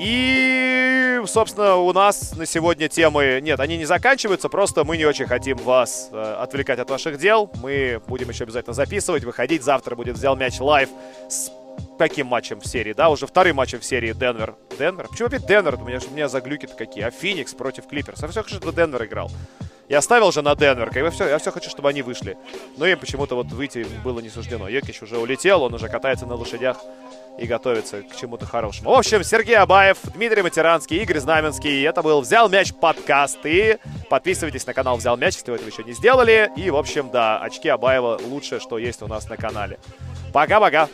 И, собственно, у нас на сегодня темы нет, они не заканчиваются, просто мы не очень хотим вас э, отвлекать от ваших дел. Мы будем еще обязательно записывать, выходить. Завтра будет «Взял мяч live» с каким матчем в серии, да, уже вторым матчем в серии Денвер. Денвер? Почему опять Денвер? У меня, у меня заглюки-то какие. А Феникс против Клиперс. А все, что Денвер играл. Я ставил же на Денвер, и все, я все хочу, чтобы они вышли. Но им почему-то вот выйти было не суждено. Йокич уже улетел, он уже катается на лошадях и готовится к чему-то хорошему. В общем, Сергей Абаев, Дмитрий Матеранский, Игорь Знаменский. Это был «Взял мяч» подкаст. И подписывайтесь на канал «Взял мяч», если вы этого еще не сделали. И, в общем, да, очки Абаева лучшее, что есть у нас на канале. Пока-пока.